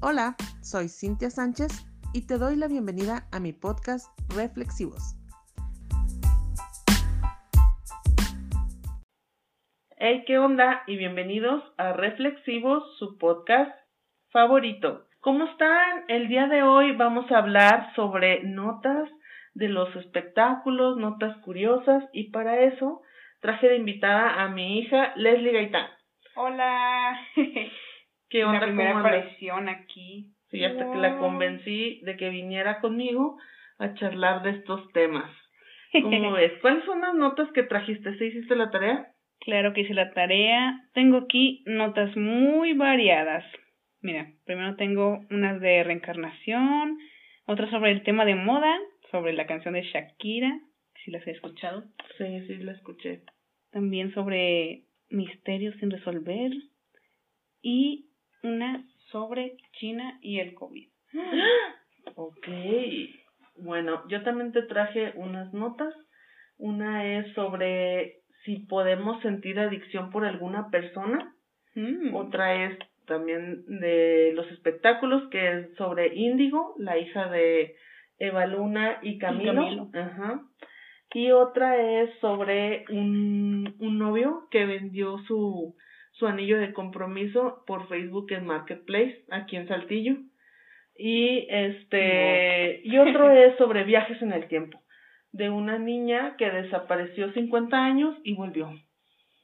Hola, soy Cintia Sánchez y te doy la bienvenida a mi podcast Reflexivos. Hey, ¿qué onda? Y bienvenidos a Reflexivos, su podcast favorito. ¿Cómo están? El día de hoy vamos a hablar sobre notas de los espectáculos, notas curiosas y para eso traje de invitada a mi hija Leslie Gaitán. Hola. ¿Qué onda? La primera aquí. Sí, hasta que la convencí de que viniera conmigo a charlar de estos temas. ¿Cómo ves? ¿Cuáles son las notas que trajiste? ¿Sí hiciste la tarea? Claro que hice la tarea. Tengo aquí notas muy variadas. Mira, primero tengo unas de reencarnación, otras sobre el tema de moda, sobre la canción de Shakira, si las he escuchado. Sí, sí, la escuché. También sobre misterios sin resolver y una sobre China y el COVID. Ok. Bueno, yo también te traje unas notas. Una es sobre si podemos sentir adicción por alguna persona. Mm. Otra es también de los espectáculos, que es sobre Índigo, la hija de Eva Luna y Camilo. Camilo. Ajá. Y otra es sobre un, un novio que vendió su, su anillo de compromiso por Facebook en Marketplace, aquí en Saltillo. Y este, y otro es sobre viajes en el tiempo, de una niña que desapareció 50 años y volvió.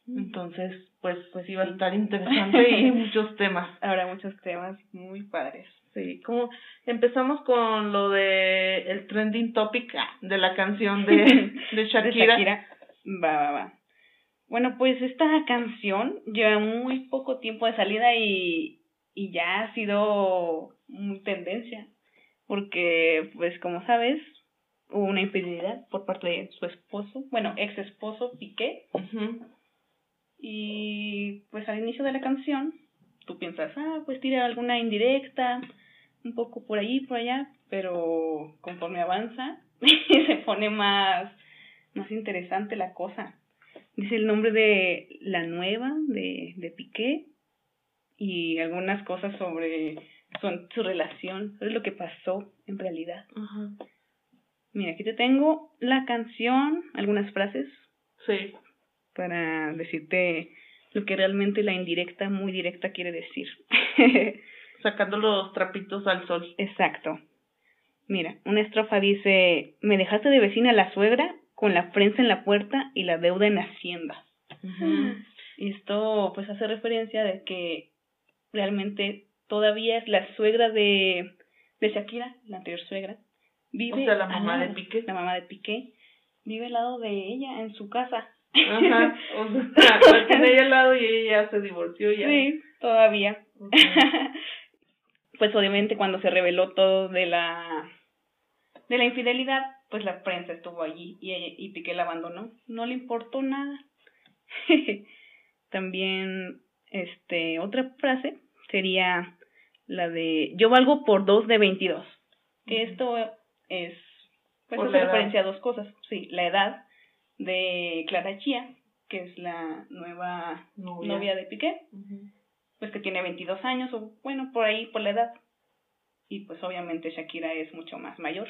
Entonces, pues, pues iba a estar interesante y muchos temas. Habrá muchos temas muy padres. Sí, como empezamos con lo de el trending topic de la canción de, de Shakira. De Shakira. Va, va, va. Bueno, pues esta canción lleva muy poco tiempo de salida y, y ya ha sido muy tendencia. Porque, pues como sabes, hubo una infidelidad por parte de su esposo, bueno, ex esposo Piqué. Y pues al inicio de la canción, tú piensas, ah, pues tira alguna indirecta, un poco por allí, por allá, pero conforme avanza, se pone más, más interesante la cosa. Dice el nombre de la nueva de, de Piqué y algunas cosas sobre su, su relación, sobre lo que pasó en realidad. Ajá. Mira, aquí te tengo la canción, algunas frases Sí. para decirte lo que realmente la indirecta, muy directa quiere decir. Sacando los trapitos al sol. Exacto. Mira, una estrofa dice, me dejaste de vecina la suegra con la prensa en la puerta y la deuda en Hacienda. Ujú. Y esto pues hace referencia de que realmente todavía es la suegra de, de Shakira, la anterior suegra. Vive O sea, la mamá de Piqué. La mamá de Piqué. Vive al lado de ella en su casa. Ajá. O sea, la tiene ahí al lado y ella ya se divorció ya. Sí, todavía. Pues obviamente cuando se reveló todo de la de la infidelidad, pues la prensa estuvo allí y, y Piqué la abandonó. No le importó nada. También, este, otra frase sería la de yo valgo por dos de 22. Que esto es, pues hace edad. referencia a dos cosas. Sí, la edad de Clara Chía, que es la nueva Novia. novia de Piqué, pues que tiene 22 años o bueno, por ahí, por la edad. Y pues obviamente Shakira es mucho más mayor.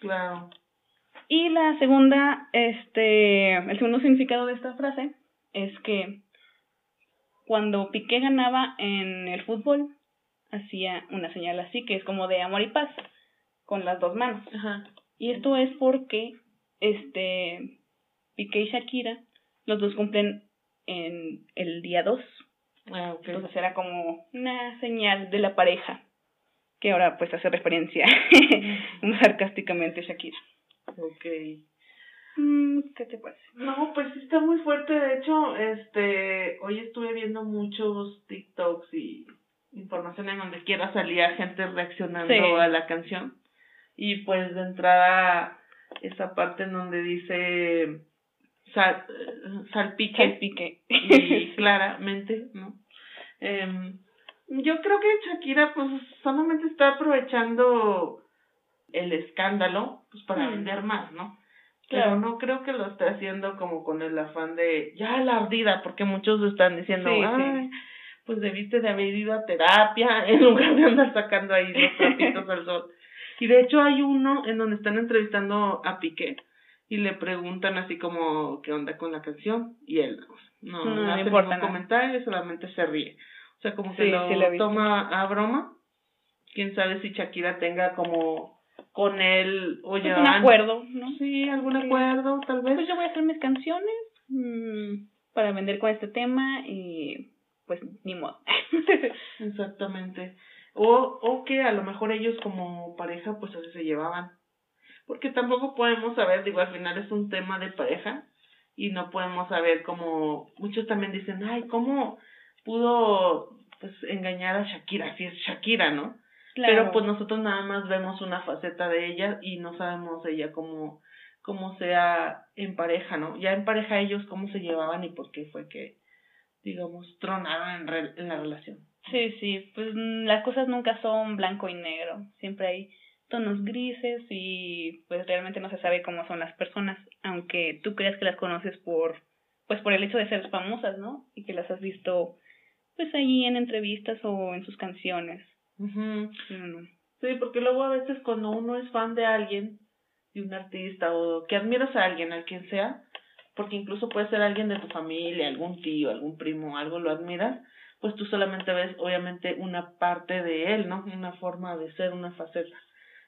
Claro. Y la segunda, este, el segundo significado de esta frase es que cuando Piqué ganaba en el fútbol, hacía una señal así, que es como de amor y paz, con las dos manos. Ajá. Y esto es porque, este, Piqué y Shakira, los dos cumplen en el día 2 Ah, ok. entonces era como una señal de la pareja, que ahora pues hace referencia sarcásticamente Shakira. Ok. Mm, ¿Qué te parece? No, pues sí está muy fuerte. De hecho, este, hoy estuve viendo muchos TikToks y información en donde quiera salía gente reaccionando Sí. a la canción. Y pues de entrada, esa parte en donde dice sal, salpique Salpique. y claramente, ¿no? Em, yo creo que Shakira pues solamente está aprovechando el escándalo pues para Mm. vender más, ¿no? Claro. Pero no creo que lo esté haciendo como con el afán de ya la ardida, porque muchos están diciendo, Sí, sí. pues debiste de haber ido a terapia en lugar de andar sacando ahí los trapitos al sol. Y de hecho hay uno en donde están entrevistando a Piqué y le preguntan así como qué onda con la canción y él no, no, hace ningún comentario, solamente se ríe. O sea, como que lo toma a broma. Quién sabe si Shakira tenga como con él o ya un acuerdo, ¿no? Sí, algún acuerdo, tal vez. Pues yo voy a hacer mis canciones mmm, para vender con este tema y pues ni modo. Exactamente. O, o que a lo mejor ellos como pareja pues así se llevaban. Porque tampoco podemos saber, digo, al final es un tema de pareja y no podemos saber cómo muchos también dicen, ay, ¿cómo pudo pues engañar a Shakira? Si es Shakira, ¿no? Pero pues nosotros nada más vemos una faceta de ella y no sabemos ella cómo, cómo sea en pareja, ¿no? Ya en pareja ellos cómo se llevaban y por qué fue que, digamos, tronaron en, en la relación. Sí, sí, pues mm, las cosas nunca son blanco y negro, siempre hay tonos grises y pues realmente no se sabe cómo son las personas, aunque tú creas que las conoces por pues por el hecho de ser famosas, ¿no? Y que las has visto pues ahí en entrevistas o en sus canciones. Sí, porque luego a veces cuando uno es fan de alguien, de un artista o que admiras a alguien, al quien sea, porque incluso puede ser alguien de tu familia, algún tío, algún primo, algo lo admiras, pues tú solamente ves obviamente una parte de él, ¿no? Una forma de ser, una faceta.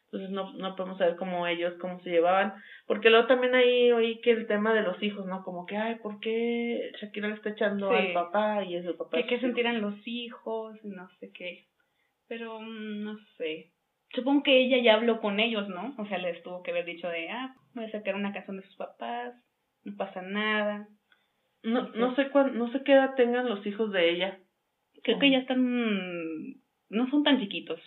Entonces no, no podemos saber cómo ellos, cómo se llevaban. Porque luego también ahí oí que el tema de los hijos, ¿no? Como que, ay, ¿por qué Shakira le está echando al papá y es el papá? Que qué sentirán los hijos, no sé qué. Pero mm, no sé. Supongo que ella ya habló con ellos, ¿no? O sea, les tuvo que haber dicho de, ah, voy a sacar una canción de sus papás, no pasa nada. No, no sé cuán, no sé qué edad tengan los hijos de ella. Creo que ya están, no son tan chiquitos,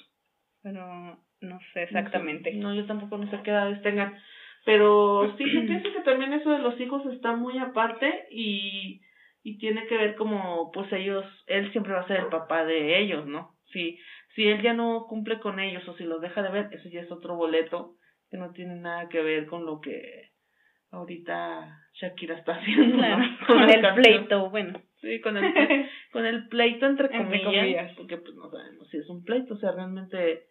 pero no sé exactamente. No, yo tampoco no sé qué edades tengan. Pero sí, yo pienso que también eso de los hijos está muy aparte y, y tiene que ver como, pues ellos, él siempre va a ser el papá de ellos, ¿no? Si, si él ya no cumple con ellos o si los deja de ver, eso ya es otro boleto que no tiene nada que ver con lo que ahorita Shakira está haciendo. Con, el pleito, bueno. Sí, con el, con el pleito entre comillas, porque pues no sabemos si es un pleito, o sea, realmente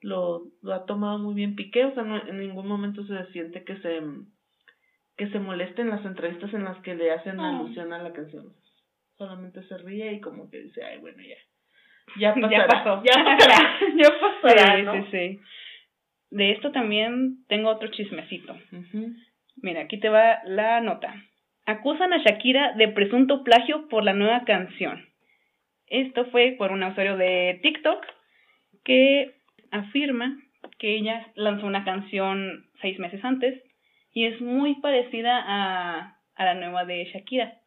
lo, lo ha tomado muy bien Piqué, o sea, no, en ningún momento se siente que se que se moleste en las entrevistas en las que le hacen alusión a la canción. Solamente se ríe y como que dice, ay, bueno, ya. Ya pasará. Ya pasó. Ya pasará. ya pasará, sí, sí, sí. De esto también tengo otro chismecito. Mira, aquí te va la nota. Acusan a Shakira de presunto plagio por la nueva canción. Esto fue por un usuario de TikTok que afirma que ella lanzó una canción seis meses antes y es muy parecida a, a la nueva de Shakira.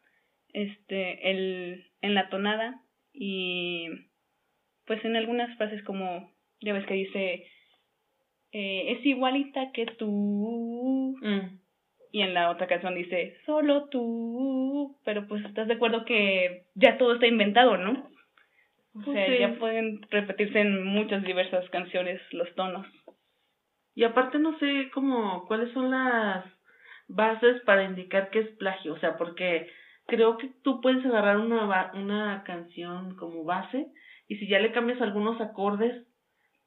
Este, el, en la tonada y pues en algunas frases como, ya ves que dice, eh, es igualita que tú. Mm. Y en la otra canción dice, solo tú. Pero pues estás de acuerdo que ya todo está inventado, ¿no? O pues sea, ya pueden repetirse en muchas diversas canciones los tonos. Y aparte no sé cómo, cuáles son las bases para indicar que es plagio, o sea, porque creo que tú puedes agarrar una, una canción como base y si ya le cambias algunos acordes,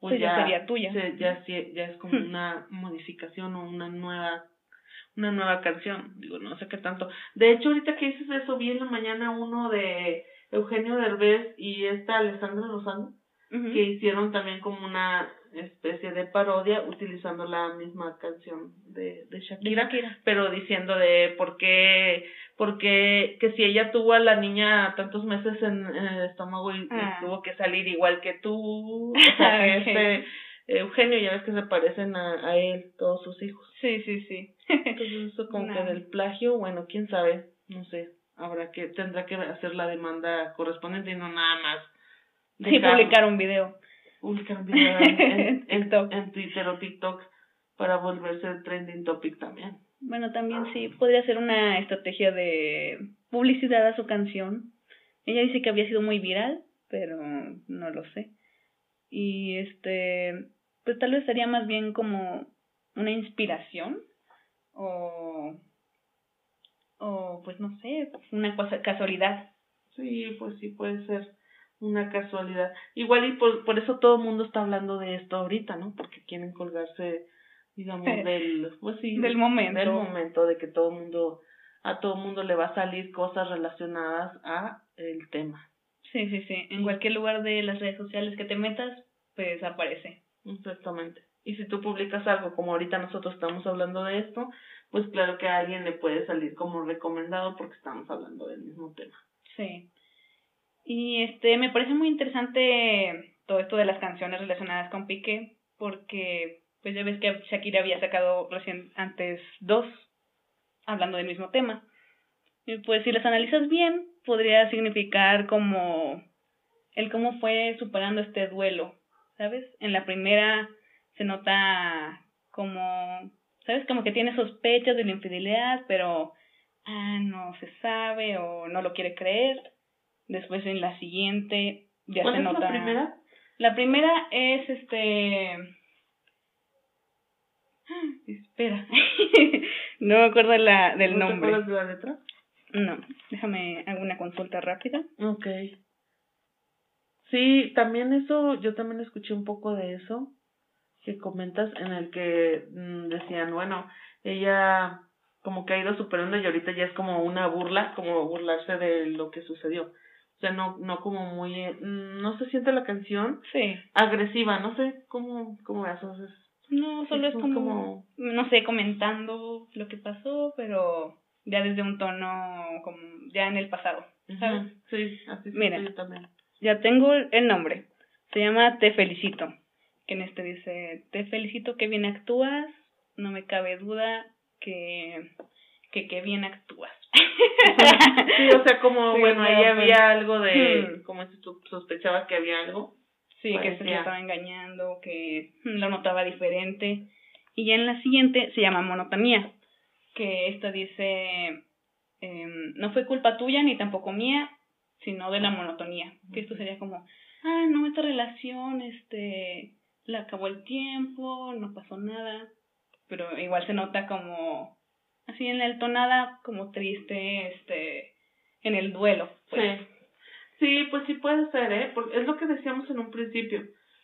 pues ya, sería tuya. ya, ya es como una modificación o una nueva una nueva canción, digo, no sé qué tanto. De hecho, ahorita que dices eso, vi en la mañana uno de Eugenio Derbez y esta Alessandra Lozano, que hicieron también como una especie de parodia utilizando la misma canción de, de, Shakira, pero diciendo de por qué, porque que si ella tuvo a la niña tantos meses en, el estómago y, ah. tuvo que salir igual que tú, o sea, que este Eugenio ya ves que se parecen a, a él, todos sus hijos. Sí, sí, sí. Entonces eso como que del plagio, bueno, quién sabe, no sé habrá que, tendrá que hacer la demanda correspondiente y no nada más. Sí, publicar un video. Video en, en, Twitter o TikTok para volverse trending topic también. Bueno, también sí, podría ser una estrategia de publicidad a su canción. Ella dice que había sido muy viral, pero no lo sé. Y este, pues tal vez sería más bien como una inspiración o o pues no sé, una cosa, casualidad. Sí, pues sí puede ser. Una casualidad. Igual y por, por eso todo el mundo está hablando de esto ahorita, ¿no? Porque quieren colgarse, digamos, del, pues sí, del momento. Del momento de que todo el mundo, a todo el mundo le va a salir cosas relacionadas a el tema. Sí, sí, sí. En cualquier lugar de las redes sociales que te metas, pues aparece. Exactamente. Y si tú publicas algo, como ahorita nosotros estamos hablando de esto, pues claro que a alguien le puede salir como recomendado porque estamos hablando del mismo tema. Sí. Y este, me parece muy interesante todo esto de las canciones relacionadas con Piqué, porque pues ya ves que Shakira había sacado recién antes dos, hablando del mismo tema. Y pues si las analizas bien, podría significar como el cómo fue superando este duelo, ¿sabes? En la primera se nota como, ¿sabes? Como que tiene sospechas de la infidelidad, pero ah, no se sabe o no lo quiere creer. Después en la siguiente ya se nota. la primera? La primera es este. Espera. no me acuerdo la, del ¿No nombre. ¿Te acuerdas de la letra? No, déjame hago una consulta rápida. Ok. Sí, también eso, yo también escuché un poco de eso que comentas en el que mm, decían, bueno, ella como que ha ido superando y ahorita ya es como una burla, como burlarse de lo que sucedió. O sea, no, no como muy, mm, no se siente la canción Sí. agresiva, no sé cómo, cómo eso es. No, solo es Es como, como- no sé, comentando lo que pasó, pero ya desde un tono como ya en el pasado, Sí, así Mira. yo también. Ya tengo el nombre. Se llama Te felicito. Que en este dice, te felicito que bien actúas, no me cabe duda que que, que bien actúas. Sí, o sea, como, Sí, bueno, ahí pues, había algo de, hmm. como si tú sospechabas que había algo. Sí, que se Parecía. le estaba engañando, que mm, lo notaba diferente. Y ya en la siguiente se llama monotonía, que esta dice, em, no fue culpa tuya ni tampoco mía, sino de la monotonía. Que esto sería como, ah, no, esta relación, este, la acabó el tiempo, no pasó nada. Pero igual se nota como, así en la tonada, como triste, este, en el duelo. Pues. Sí. Sí, pues sí puede ser, ¿eh? Porque es lo que decíamos en un principio.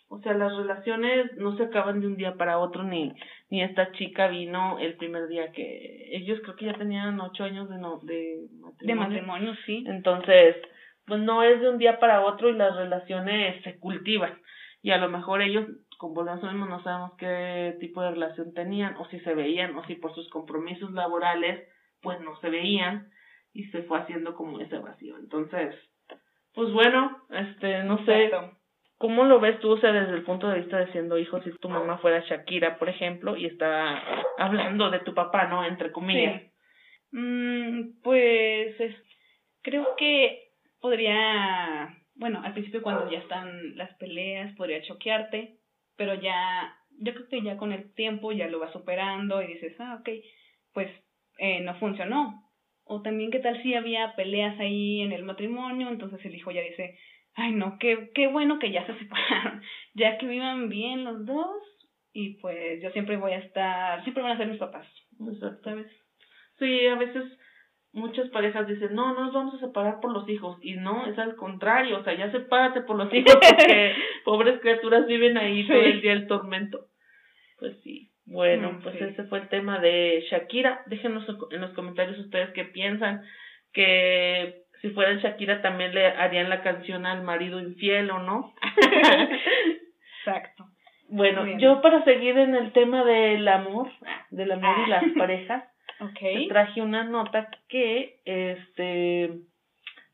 O sea, las relaciones no se acaban de un día para otro, ni, ni esta chica vino el primer día que ellos creo que ya tenían ocho años de, no, de matrimonio. De matrimonio, sí. Entonces, pues no es de un día para otro y las relaciones se cultivan. Y a lo mejor ellos, a lo mismo, no sabemos qué tipo de relación tenían, o si se veían, o si por sus compromisos laborales, pues no se veían, y se fue haciendo como ese vacío. Entonces, pues bueno, este, no sé. ¿cómo lo ves tú, o sea, desde el punto de vista de siendo hijo, si tu mamá fuera Shakira, por ejemplo, y está hablando de tu papá, ¿no? Entre comillas. Sí. Mm, pues es- creo que podría, bueno, al principio cuando ya están las peleas podría choquearte, pero ya, yo creo que ya con el tiempo ya lo vas superando y dices, ah, ok, pues eh, no funcionó. O también qué tal si había peleas ahí en el matrimonio, entonces el hijo ya dice, ay no, qué, qué bueno que ya se separaron, ya que vivan bien los dos y pues yo siempre voy a estar, siempre van a ser mis papás, Exacto. ¿sabes? Sí, a veces muchas parejas dicen, no, no nos vamos a separar por los hijos. Y no, es al contrario, o sea, ya sepárate por los hijos porque pobres criaturas viven ahí todo el día el tormento. Pues sí. Bueno, Mm, pues sí. ese fue el tema de Shakira. Déjenos en los comentarios ustedes qué piensan. Que si fueran Shakira también le harían la canción al marido infiel o no. Exacto. bueno, yo para seguir en el tema del amor, del amor y las Ah. Te traje una nota que este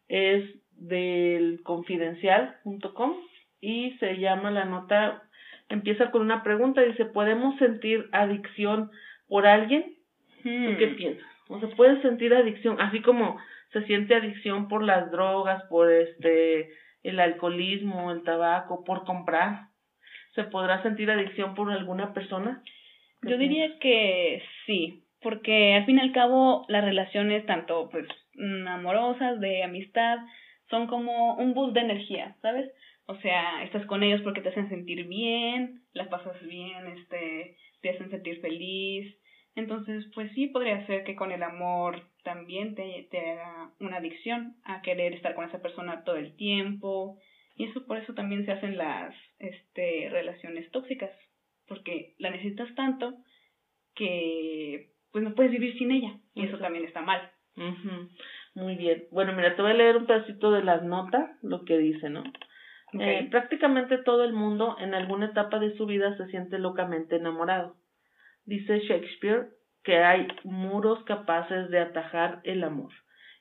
es del confidencial.com y se llama la nota empieza con una pregunta dice podemos sentir adicción por alguien ¿Tú Hmm. qué piensas? O sea, puedes sentir adicción, así como se siente adicción por las drogas, por este el alcoholismo, el tabaco, por comprar. ¿Se podrá sentir adicción por alguna persona? ¿Qué Yo diría que sí, porque al fin y al cabo las relaciones tanto pues mm, amorosas, de amistad, son como un boost de energía, ¿sabes? O sea, estás con ellos porque te hacen sentir bien, la pasas bien, este, te hacen sentir feliz. Entonces, pues sí, podría ser que con el amor también te, te haga una adicción a querer estar con esa persona todo el tiempo Y eso por eso también se hacen las este, relaciones tóxicas, porque la necesitas tanto que pues no puedes vivir sin ella y eso también está mal. Muy bien. Bueno, mira, te voy a leer un pedacito de las notas, lo que dice, ¿no? Eh, prácticamente todo el mundo en alguna etapa de su vida se siente locamente enamorado. Dice Shakespeare que hay muros capaces de atajar el amor,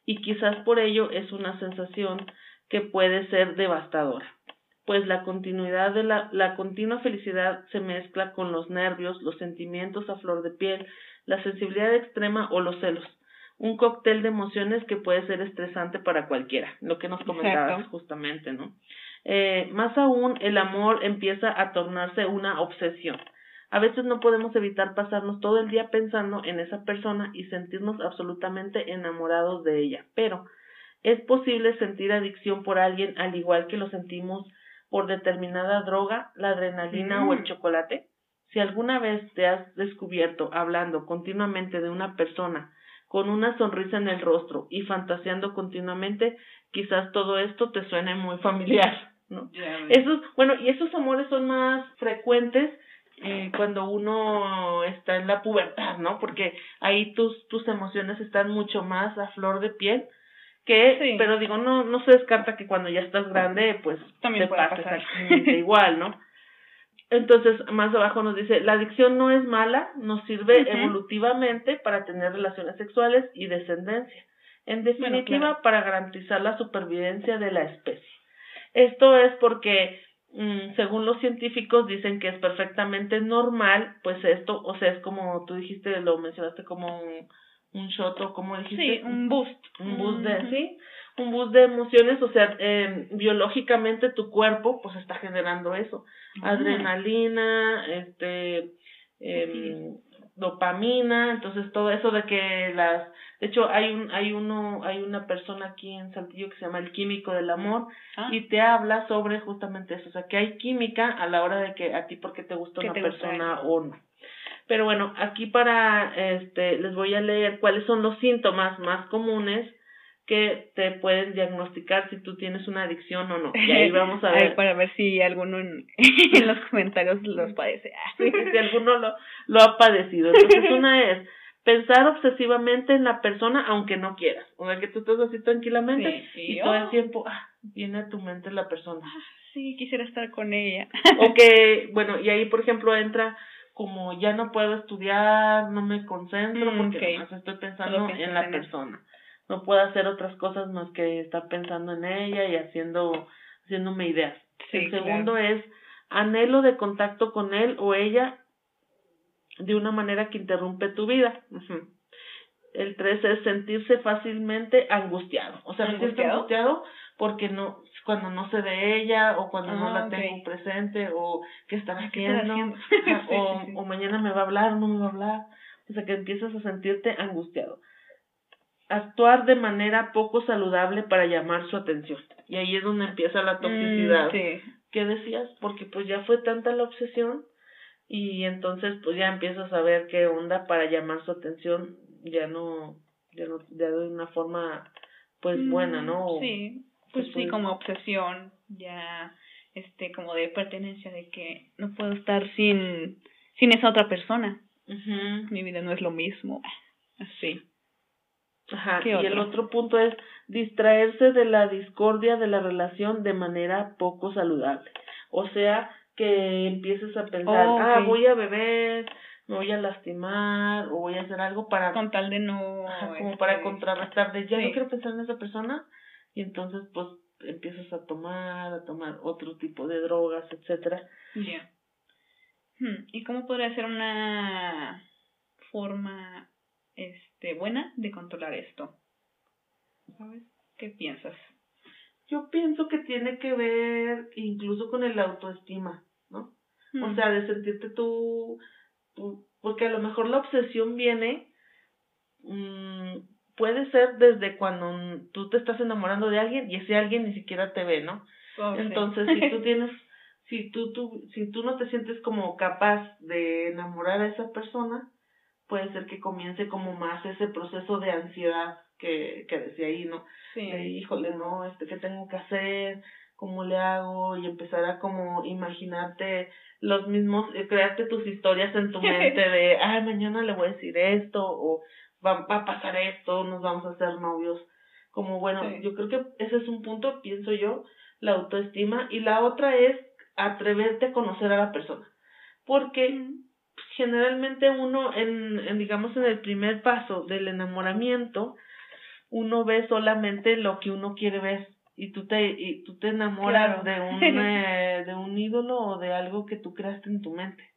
y quizás por ello es una sensación que puede ser devastadora, pues la continuidad de la, la continua felicidad se mezcla con los nervios, los sentimientos a flor de piel, la sensibilidad extrema o los celos, un cóctel de emociones que puede ser estresante para cualquiera, lo que nos comentabas justamente, ¿no? Eh, más aún, el amor empieza a tornarse una obsesión. A veces no podemos evitar pasarnos todo el día pensando en esa persona y sentirnos absolutamente enamorados de ella, pero es posible sentir adicción por alguien al igual que lo sentimos por determinada droga, la adrenalina o el chocolate. Si alguna vez te has descubierto hablando continuamente de una persona con una sonrisa en el rostro y fantaseando continuamente, quizás todo esto te suene muy familiar. ¿no? esos, bueno, y esos amores son más frecuentes eh, cuando uno está en la pubertad, ¿no? Porque ahí tus, tus emociones están mucho más a flor de piel que, pero digo, no, no se descarta que cuando ya estás grande, pues También te pasa exactamente igual, ¿no? Entonces, más abajo nos dice, la adicción no es mala, nos sirve evolutivamente para tener relaciones sexuales y descendencia. En definitiva, para garantizar la supervivencia de la especie. Esto es porque, mm, según los científicos, dicen que es perfectamente normal, pues esto, o sea, es como tú dijiste, lo mencionaste como un, un shot o como dijiste. Sí, un boost. Un boost de, sí, un boost de emociones, o sea, eh, biológicamente tu cuerpo pues está generando eso. Adrenalina, este, eh, dopamina, entonces todo eso de que las de hecho hay un hay uno hay una persona aquí en Saltillo que se llama el químico del amor ah. y te habla sobre justamente eso, o sea, que hay química a la hora de que a ti porque te gusta una persona o no. Pero bueno, aquí para este les voy a leer cuáles son los síntomas más comunes que te pueden diagnosticar si tú tienes una adicción o no. Y ahí vamos a ver. para ver si alguno en, los comentarios los padece. si alguno lo, lo ha padecido. Entonces, una es pensar obsesivamente en la persona aunque no quieras. O sea, que tú estás así tranquilamente y todo el tiempo ah, viene a tu mente la persona. Ah, sí, quisiera estar con ella. o que, bueno, y ahí, por ejemplo, entra como ya no puedo estudiar, no me concentro mm, porque estoy pensando en la persona no puedo hacer otras cosas más que estar pensando en ella y haciendo, haciéndome ideas. el segundo es anhelo de contacto con él o ella de una manera que interrumpe tu vida. El tres es sentirse fácilmente angustiado. O sea, sentirse angustiado porque no, cuando no sé de ella o cuando no la ah, tengo presente o qué está haciendo, o, o mañana me va a hablar o no me va a hablar. O sea, que empiezas a sentirte angustiado actuar de manera poco saludable para llamar su atención. Y ahí es donde empieza la toxicidad. Mm, ¿Qué decías? Porque pues ya fue tanta la obsesión y entonces pues ya empiezas a ver qué onda para llamar su atención, ya no, ya no, ya de una forma pues mm, buena, ¿no? Sí, pues, sí, como obsesión, ya este como de pertenencia de que no puedo estar sin sin esa otra persona. Mi vida no es lo mismo. Así. Ajá, y el otro punto es distraerse de la discordia de la relación de manera poco saludable. O sea, que empieces a pensar, oh, ah, voy a beber, me voy a lastimar, o voy a hacer algo para... Con tal de no... como para este, contrarrestar de, ya no quiero pensar en esa persona, y entonces pues empiezas a tomar, a tomar otro tipo de drogas, etcétera. Ya. Hmm, ¿Y cómo podría ser una forma este, buena de controlar esto. ¿Sabes? ¿Qué piensas? Yo pienso que tiene que ver incluso con el autoestima, ¿no? O hmm. sea, de sentirte tú, porque a lo mejor la obsesión viene, mmm, puede ser desde cuando tú te estás enamorando de alguien y ese alguien ni siquiera te ve, ¿no? Oh, Entonces, si tú tienes, si tú, tú, si tú no te sientes como capaz de enamorar a esa persona, puede ser que comience como más ese proceso de ansiedad que, que decía ahí, ¿no? Sí. híjole, no, este, ¿qué tengo que hacer? cómo le hago y empezar a como imaginarte los mismos, eh, crearte tus historias en tu mente de, ay, mañana le voy a decir esto o va, va a pasar esto, nos vamos a hacer novios. Como bueno, yo creo que ese es un punto, pienso yo, la autoestima y la otra es atreverte a conocer a la persona. Porque generalmente uno en, en, digamos, en el primer paso del enamoramiento, uno ve solamente lo que uno quiere ver y tú te, y tú te enamoras de, un, eh, de un ídolo o de algo que tú creaste en tu mente.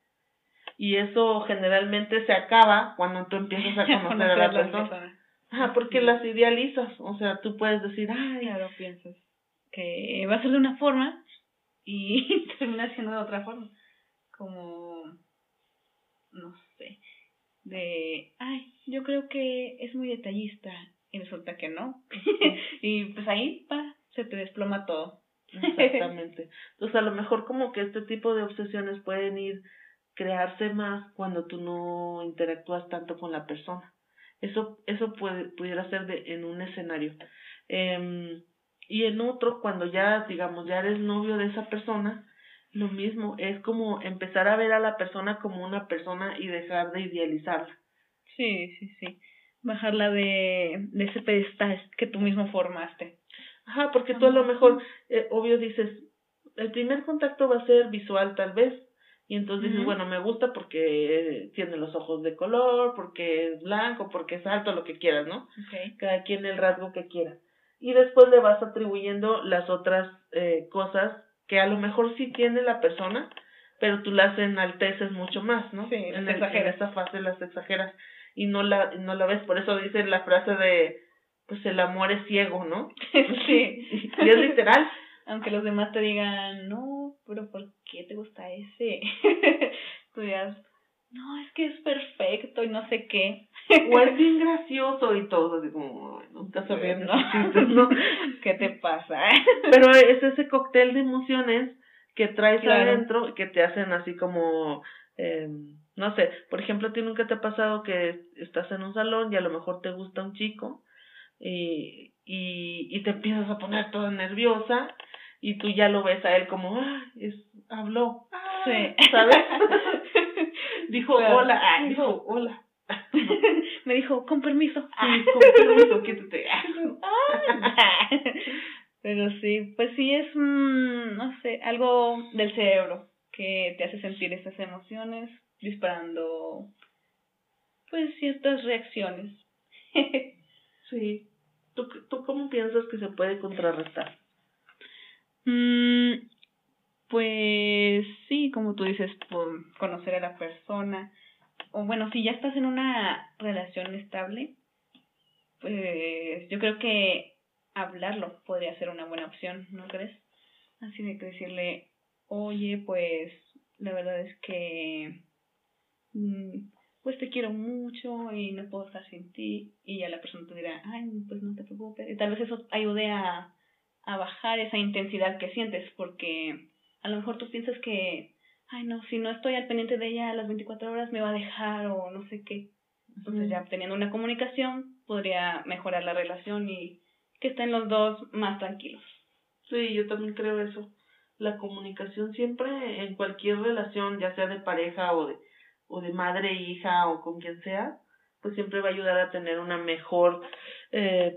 Y eso generalmente se acaba cuando tú empiezas a conocer a la persona. Ah, porque las idealizas, o sea, tú puedes decir, ay, claro, piensas que va a ser de una forma y termina siendo de otra forma. Como, no sé, de, ay, yo creo que es muy detallista y resulta que no. y pues ahí va, se te desploma todo. Exactamente. Entonces a lo mejor como que este tipo de obsesiones pueden ir crearse más cuando tú no interactúas tanto con la persona. Eso, eso puede, pudiera ser de, en un escenario. Eh, y en otro, cuando ya, digamos, ya eres novio de esa persona, lo mismo, es como empezar a ver a la persona como una persona y dejar de idealizarla. Sí, sí, sí. Bajarla de, de ese pedestal que tú mismo formaste. Ajá, porque tú a lo mejor, eh, obvio dices, el primer contacto va a ser visual tal vez, y entonces dices, bueno, me gusta porque tiene los ojos de color, porque es blanco, porque es alto, lo que quieras, ¿no? Okay. Cada quien el rasgo que quiera. Y después le vas atribuyendo las otras eh, cosas que a lo mejor sí tiene la persona, pero tú las enalteces mucho más, ¿no? Sí, en, el, en esa fase las exageras y no la, no la ves. Por eso dice la frase de, pues el amor es ciego, ¿no? sí. y es literal. Aunque los demás te digan, no, pero ¿por qué te gusta ese? Tú dirás, no, es que es perfecto y no sé qué. o es bien gracioso y todo, así como, nunca sabía ¿no? ¿no? ¿Qué te pasa? Pero es ese cóctel de emociones que traes claro. adentro que te hacen así como, eh, no sé, por ejemplo, a ti nunca te ha pasado que estás en un salón y a lo mejor te gusta un chico y, y, y te empiezas a poner toda nerviosa y tú ya lo ves a él como, ah, es, habló, ah, sí. ¿sabes? dijo claro. hola, ah, dijo hola. Me dijo, con permiso. Sí, con permiso, quítate. Pero sí, pues sí es, mmm, no sé, algo del cerebro que te hace sentir esas emociones disparando, pues, ciertas reacciones. sí. ¿Tú, ¿Tú cómo piensas que se puede contrarrestar? Mm, pues sí, como tú dices, conocer a la persona. O bueno, si ya estás en una relación estable, pues yo creo que hablarlo podría ser una buena opción, ¿no crees? Así de que decirle, oye, pues la verdad es que pues te quiero mucho y no puedo estar sin ti y ya la persona te dirá, ay, pues no te preocupes. Y tal vez eso ayude a, a bajar esa intensidad que sientes porque a lo mejor tú piensas que, ay, no, si no estoy al pendiente de ella a las 24 horas me va a dejar o no sé qué. Entonces ya teniendo una comunicación podría mejorar la relación y que estén los dos más tranquilos. Sí, yo también creo eso. La comunicación siempre en cualquier relación, ya sea de pareja o de, o de madre, hija o con quien sea, pues siempre va a ayudar a tener una mejor eh,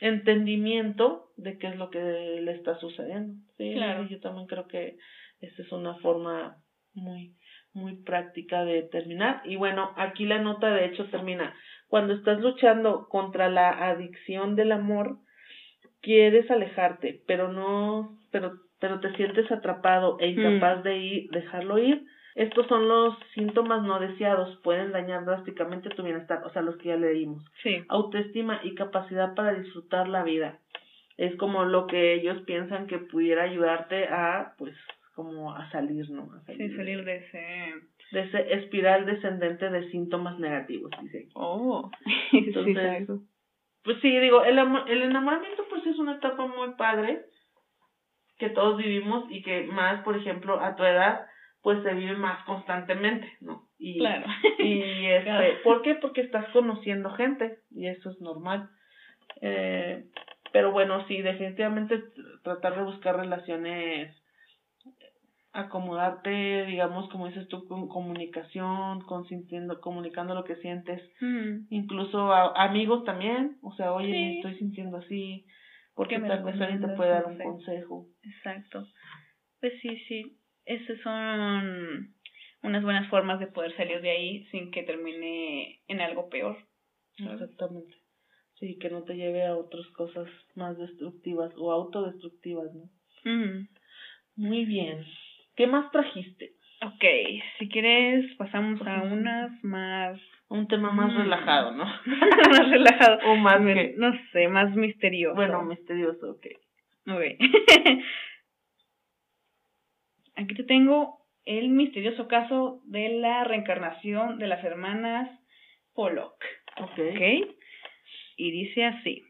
entendimiento de qué es lo que le está sucediendo. Sí, claro. yo también creo que esa es una forma muy muy práctica de terminar. Y bueno, aquí la nota de hecho termina. Cuando estás luchando contra la adicción del amor, quieres alejarte, pero no, pero, pero te sientes atrapado e incapaz mm. de ir, dejarlo ir. Estos son los síntomas no deseados, pueden dañar drásticamente tu bienestar, o sea, los que ya leímos. Sí. Autoestima y capacidad para disfrutar la vida. Es como lo que ellos piensan que pudiera ayudarte a, pues, como a salir, ¿no? A salir, sí, salir de ese... De ese espiral descendente de síntomas negativos, dice. Oh, Entonces, sí, pues sí, digo, el, el enamoramiento pues es una etapa muy padre que todos vivimos y que más, por ejemplo, a tu edad, pues se vive más constantemente, ¿no? Y, claro. Y este, claro. ¿por qué? Porque estás conociendo gente y eso es normal. Eh, pero bueno, sí, definitivamente tratar de buscar relaciones acomodarte, digamos, como dices tú, con comunicación, consintiendo, comunicando lo que sientes, Mm. incluso a, amigos también, o sea, oye, Sí. estoy sintiendo así, porque tal vez alguien te puede dar un consejo. Exacto. Pues sí, sí. Esas son unas buenas formas de poder salir de ahí sin que termine en algo peor. ¿sabes? Exactamente. Sí, que no te lleve a otras cosas más destructivas o autodestructivas, ¿no? Mm. Muy bien. ¿Qué más trajiste? Ok, si quieres pasamos a unas más... Un tema más Mm. relajado, ¿no? más relajado. o más que... No sé, más misterioso. Bueno, misterioso, ok. Ok. Aquí te tengo el misterioso caso de la reencarnación de las hermanas Pollock. Ok. ¿Ok? Y dice así.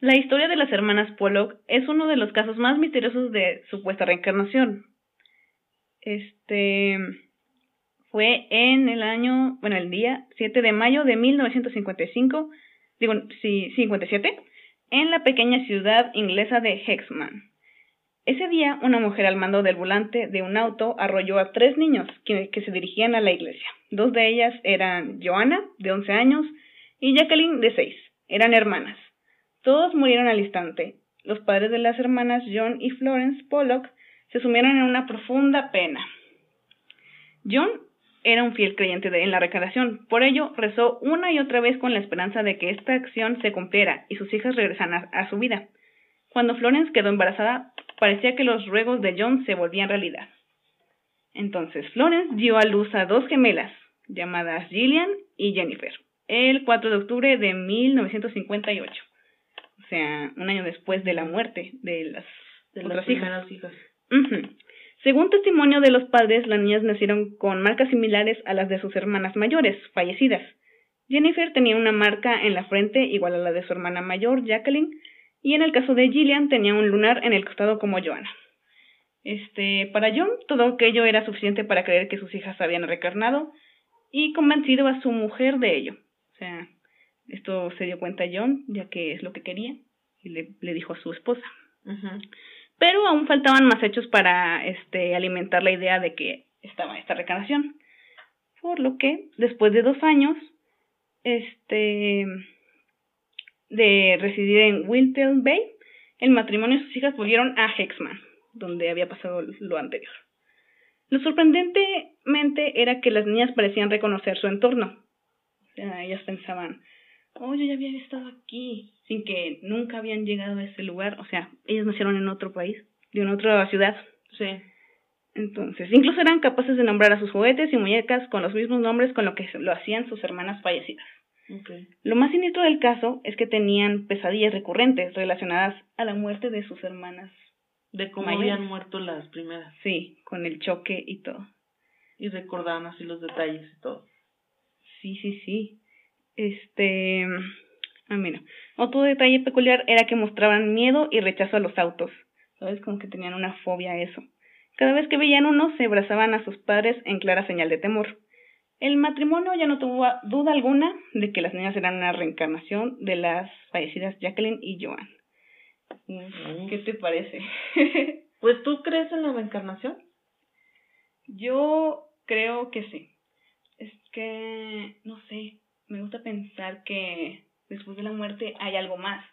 La historia de las hermanas Pollock es uno de los casos más misteriosos de supuesta reencarnación. Este fue en el año, bueno, el día 7 de mayo de 1955, digo, sí, 57, en la pequeña ciudad inglesa de Hexman. Ese día, una mujer al mando del volante de un auto arrolló a tres niños que, que se dirigían a la iglesia. Dos de ellas eran Joanna, de 11 años, y Jacqueline, de 6. Eran hermanas. Todos murieron al instante. Los padres de las hermanas John y Florence Pollock se sumieron en una profunda pena. John era un fiel creyente de, en la reencarnación, por ello rezó una y otra vez con la esperanza de que esta acción se cumpliera y sus hijas regresaran a, a su vida. Cuando Florence quedó embarazada, parecía que los ruegos de John se volvían realidad. Entonces Florence dio a luz a dos gemelas, llamadas Gillian y Jennifer, el 4 de octubre de 1958. O sea, un año después de la muerte de las De otras las hijas. Según testimonio de los padres, las niñas nacieron con marcas similares a las de sus hermanas mayores, fallecidas. Jennifer tenía una marca en la frente igual a la de su hermana mayor, Jacqueline, y en el caso de Gillian tenía un lunar en el costado como Joanna. Este, para John, todo aquello era suficiente para creer que sus hijas habían reencarnado y convencido a su mujer de ello. O sea, esto se dio cuenta John, ya que es lo que quería, y le, dijo a su esposa. Pero aún faltaban más hechos para este alimentar la idea de que estaba esta reencarnación. Por lo que, después de dos años, este de residir en Wintel Bay, el matrimonio y sus hijas volvieron a Hexman, donde había pasado lo anterior. Lo sorprendentemente era que las niñas parecían reconocer su entorno. O sea, ellas pensaban, oh, yo ya había estado aquí, sin que nunca habían llegado a ese lugar. O sea, ellas nacieron en otro país, de una otra ciudad. Sí. Entonces, incluso eran capaces de nombrar a sus juguetes y muñecas con los mismos nombres con lo que lo hacían sus hermanas fallecidas. Ok. Lo más siniestro del caso es que tenían pesadillas recurrentes relacionadas a la muerte de sus hermanas. De cómo Mayores. habían muerto las primeras. Sí, con el choque y todo. Y recordaban así los detalles y todo. Sí, sí, sí. Este. Ah, mira. Otro detalle peculiar era que mostraban miedo y rechazo a los autos. ¿Sabes? Como que tenían una fobia a eso. Cada vez que veían uno, se abrazaban a sus padres en clara señal de temor. El matrimonio ya no tuvo duda alguna de que las niñas eran una reencarnación de las fallecidas Jacqueline y Joan. ¿Qué te parece? Pues tú crees en la reencarnación? Yo creo que sí. Es que, no sé, me gusta pensar que después de la muerte hay algo más.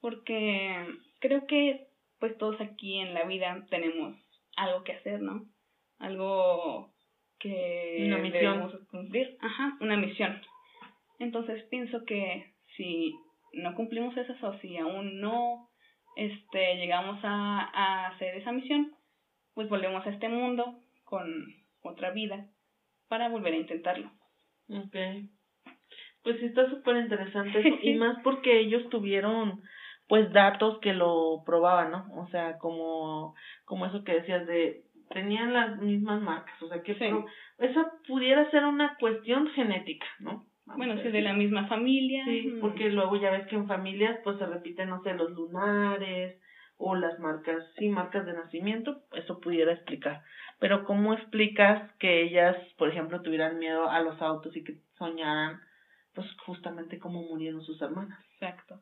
Porque creo que pues todos aquí en la vida tenemos algo que hacer, ¿no? Algo que Una misión. debemos cumplir. Ajá, una misión. Entonces pienso que si no cumplimos esas o si aún no este llegamos a, a hacer esa misión, pues volvemos a este mundo con otra vida para volver a intentarlo. Ok. Pues sí está súper interesante eso. y más porque ellos tuvieron pues datos que lo probaban, ¿no? O sea, como, como eso que decías de tenían las mismas marcas, o sea que Sí. esa pudiera ser una cuestión genética, ¿no? Vamos Bueno, si de la misma familia. Sí, mm, porque luego ya ves que en familias pues se repiten, no sé, los lunares o las marcas, sí, marcas de nacimiento, eso pudiera explicar. Pero ¿cómo explicas que ellas, por ejemplo, tuvieran miedo a los autos y que soñaran pues justamente cómo murieron sus hermanas? Exacto.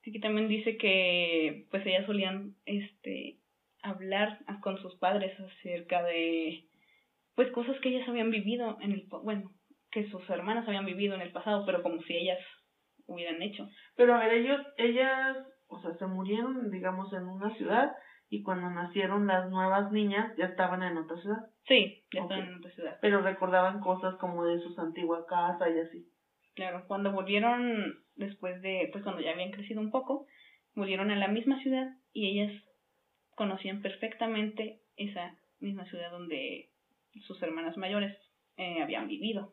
Aquí también dice que pues ellas solían este hablar con sus padres acerca de pues cosas que ellas habían vivido en el bueno, que sus hermanas habían vivido en el pasado, pero como si ellas hubieran hecho. Pero a ver, ellos ellas, o sea, se murieron digamos en una ciudad y cuando nacieron las nuevas niñas ya estaban en otra ciudad. Sí, ya estaban en otra ciudad. Pero recordaban cosas como de sus antiguas casas y así. Claro, cuando volvieron después de, pues cuando ya habían crecido un poco, volvieron a la misma ciudad y ellas conocían perfectamente esa misma ciudad donde sus hermanas mayores eh, habían vivido.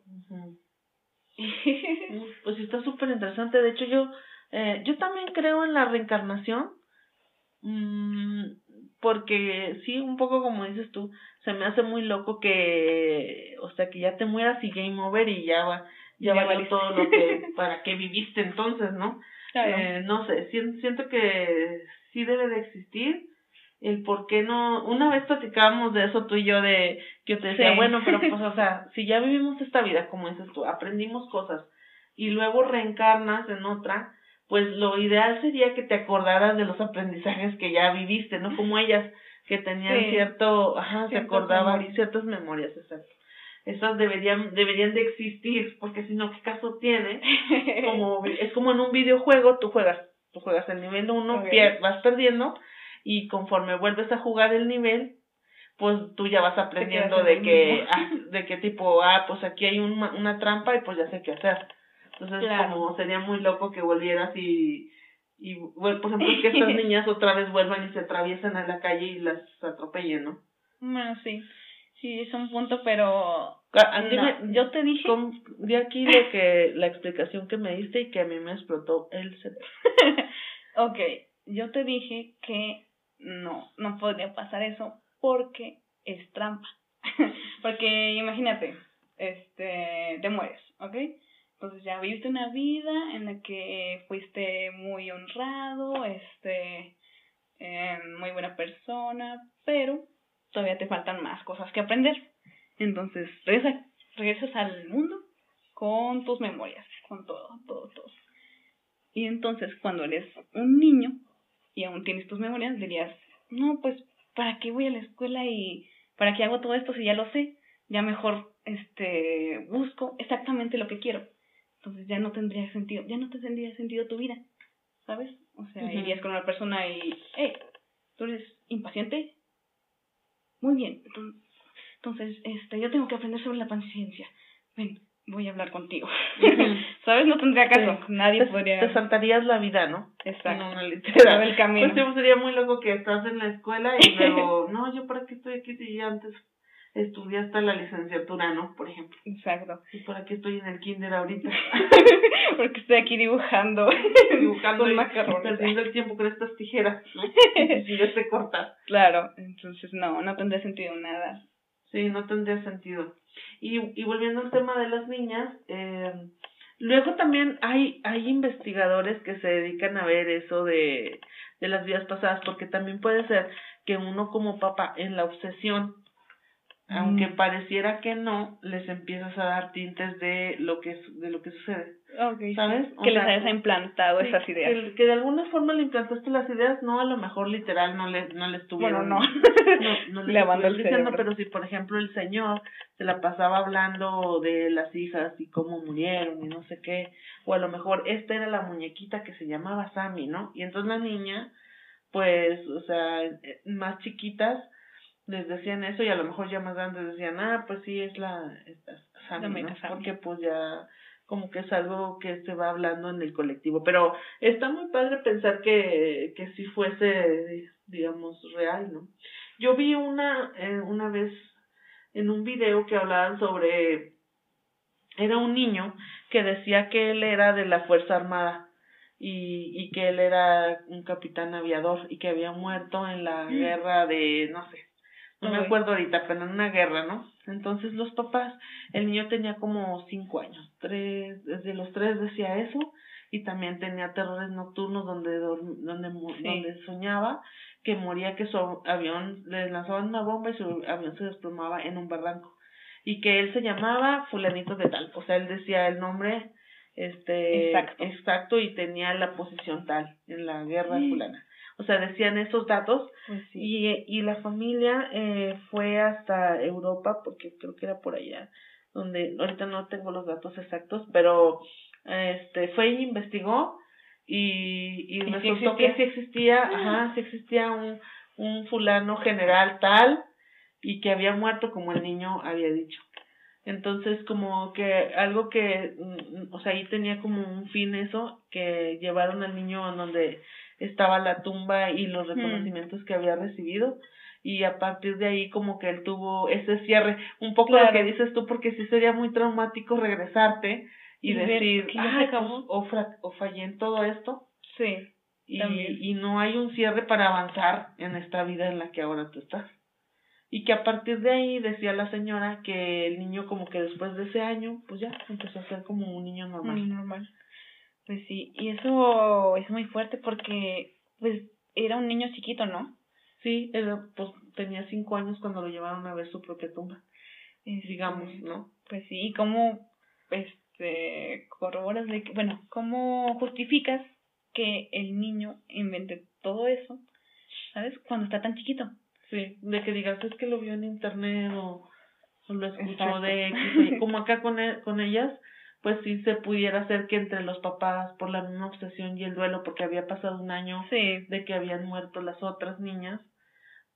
pues está súper interesante. De hecho, yo, eh, yo también creo en la reencarnación. Mm, porque sí, un poco como dices tú, se me hace muy loco que, o sea, que ya te mueras y game over y ya va, ya, valió todo lo que, para que viviste entonces, ¿no? Eh, no sé, siento que sí debe de existir el por qué no, una vez platicábamos de eso tú y yo de que yo te decía, bueno, pero pues o sea, si ya vivimos esta vida, como dices tú, aprendimos cosas y luego reencarnas en otra, pues lo ideal sería que te acordaras de los aprendizajes que ya viviste, ¿no? Como ellas que tenían cierto, ajá, se acordaban ciertas memorias, exacto. Esas deberían, deberían de existir, porque si no, ¿qué caso tiene? Como, es como en un videojuego, tú juegas, tú juegas el nivel 1, vas perdiendo, y conforme vuelves a jugar el nivel, pues tú ya vas aprendiendo de que, ah, de qué tipo, ah, pues aquí hay una, una trampa y pues ya sé qué hacer. Entonces, como sería muy loco que volvieras y, y por ejemplo, que estas niñas otra vez vuelvan y se atraviesan a la calle y las atropellen, ¿no? Bueno, sí. Sí, es un punto, pero... yo te dije... de aquí lo que, la explicación que me diste y que a mí me explotó el cerebro. ok, yo te dije que no, no podría pasar eso porque es trampa. porque imagínate, este, te mueres, ¿ok? Entonces ya viviste una vida en la que fuiste muy honrado, este, eh, muy buena persona, pero todavía te faltan más cosas que aprender. Entonces regresas, regresas al mundo con tus memorias, con todo, todo, todo. Y entonces cuando eres un niño y aún tienes tus memorias, dirías, no, pues, ¿para qué voy a la escuela y para qué hago todo esto si ya lo sé? Ya mejor, este, busco exactamente lo que quiero. Entonces ya no tendría sentido, ya no te tendría sentido tu vida, ¿sabes? O sea, irías con una persona y, hey, ¿tú eres impaciente? Muy bien, entonces, este, yo tengo que aprender sobre la paciencia. Ven, voy a hablar contigo. ¿Sabes? No tendría caso. Nadie podría. Te saltarías la vida, ¿no? Exacto. No, literal. el camino. Pues sería muy loco que estás en la escuela y luego, no, yo para qué estoy aquí si antes estudié hasta la licenciatura, ¿no? Por ejemplo. Exacto. ¿Y por qué estoy en el kinder ahorita? Porque estoy aquí dibujando. dibujando con macarrones. Perdiendo el tiempo con estas tijeras, ¿no? y yo te cortas. Claro, entonces no, no tendría sentido nada. Sí, no tendría sentido. Y, y volviendo al tema de las niñas, eh, luego también hay, hay investigadores que se dedican a ver eso de, de las vidas pasadas, porque también puede ser que uno como papá en la obsesión aunque mm. pareciera que no, les empiezas a dar tintes de lo que de lo que sucede. ¿Sabes? que les hayas implantado esas ideas. Que, que, de alguna forma le implantaste las ideas, no a lo mejor literal no le no le estuvieron bueno, no. no, le, le diciendo, pero si por ejemplo el señor se la pasaba hablando de las hijas y cómo murieron y no sé qué, o a lo mejor esta era la muñequita que se llamaba Sammy, ¿no? Y entonces la niña pues, o sea, eh, más chiquitas les decían eso y a lo mejor ya más grandes decían, ah, pues sí, es la, Sammy, Porque pues ya como que es algo que se va hablando en el colectivo. Pero está muy padre pensar que, que si fuese, digamos, real, ¿no? Yo vi una, eh, una vez en un video que hablaban sobre, era un niño que decía que él era de la Fuerza Armada y, y que él era un capitán aviador y que había muerto en la mm. guerra de, no sé, no me acuerdo ahorita, pero en una guerra, ¿no? Entonces los papás, el niño tenía como cinco años, tres, desde los tres decía eso, y también tenía terrores nocturnos donde, donde, donde soñaba que moría, que su avión, le lanzaban una bomba y su avión se desplomaba en un barranco, y que él se llamaba fulanito de tal, o sea, él decía el nombre este exacto, exacto y tenía la posición tal en la guerra fulana. O sea, decían esos datos. Pues y, y la familia eh, fue hasta Europa porque creo que era por allá donde ahorita no tengo los datos exactos, pero este fue y investigó y, y, resultó que sí existía, ajá, sí existía un, un fulano general tal y que había muerto como el niño había dicho. Entonces, como que algo que, mm, o sea, ahí tenía como un fin eso, que llevaron al niño a donde estaba la tumba y los reconocimientos que había recibido. Y a partir de ahí como que él tuvo ese cierre, un poco lo que dices tú, porque sí sería muy traumático regresarte y, decir, ah, o, o fallé en todo esto. Sí. Y, y no hay un cierre para avanzar en esta vida en la que ahora tú estás y que a partir de ahí decía la señora que el niño como que después de ese año pues ya empezó a ser como un niño normal. Muy normal. Pues sí, y eso es muy fuerte porque pues era un niño chiquito, ¿no? Sí, era, pues tenía cinco años cuando lo llevaron a ver su propia tumba, este, digamos, ¿no? Pues sí, ¿y cómo este, corroboras de que, bueno, cómo justificas que el niño invente todo eso, ¿sabes? Cuando está tan chiquito. Sí, de que digas es que lo vio en internet o, lo escuchó de X, como acá con, e, con ellas, pues sí se pudiera hacer que entre los papás, por la misma obsesión y el duelo, porque había pasado un año de que habían muerto las otras niñas,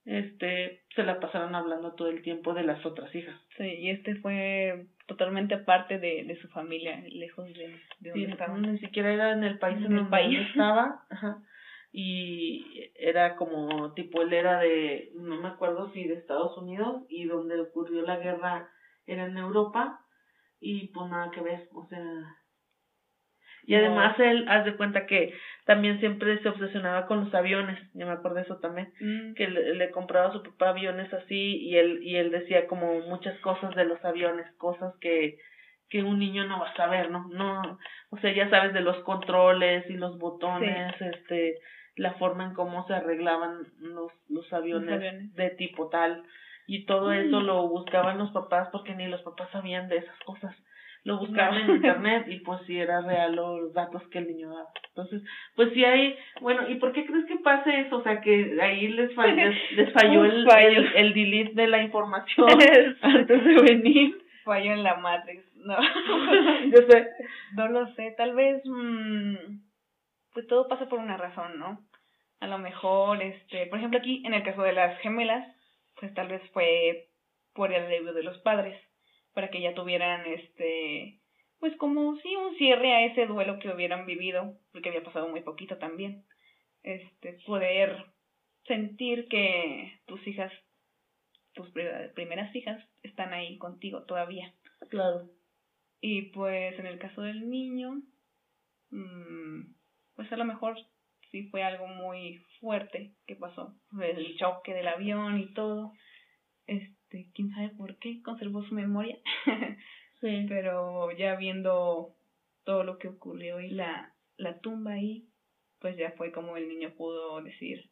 este, se la pasaron hablando todo el tiempo de las otras hijas. Sí, y este fue totalmente aparte de, de su familia, lejos de, de donde estaba. Ni siquiera era en el país en, el país. estaba, ajá y era como tipo él era de no me acuerdo si de Estados Unidos y donde ocurrió la guerra era en Europa y pues nada que ver o sea. Y además él haz de cuenta que también siempre se obsesionaba con los aviones yo me acuerdo de eso también mm. que le, le, compraba a su papá aviones así y él y él decía como muchas cosas de los aviones cosas que que un niño no va a saber no no o sea ya sabes de los controles y los botones este la forma en cómo se arreglaban los, los aviones, de tipo tal y todo eso mm. lo buscaban los papás porque ni los papás sabían de esas cosas. Lo buscaban en internet y pues si era real los datos que el niño daba. Entonces pues si hay bueno y por qué crees que pase eso o sea que ahí les falló les, falló el, el, el delete de la información antes de venir. Falló en la matrix no yo sé. No lo sé tal vez mmm, pues todo pasa por una razón no a lo mejor, este, por ejemplo aquí en el caso de las gemelas, pues tal vez fue por el alivio de los padres, para que ya tuvieran este, pues como sí un cierre a ese duelo que hubieran vivido, porque había pasado muy poquito también. Este, poder sentir que tus hijas, tus primeras hijas, están ahí contigo todavía. Claro. Y pues en el caso del niño, mmm, pues a lo mejor sí fue algo muy fuerte que pasó. El choque del avión y todo. Este, quién sabe por qué conservó su memoria. sí. Pero ya viendo todo lo que ocurrió y la, la tumba ahí, pues ya fue como el niño pudo decir,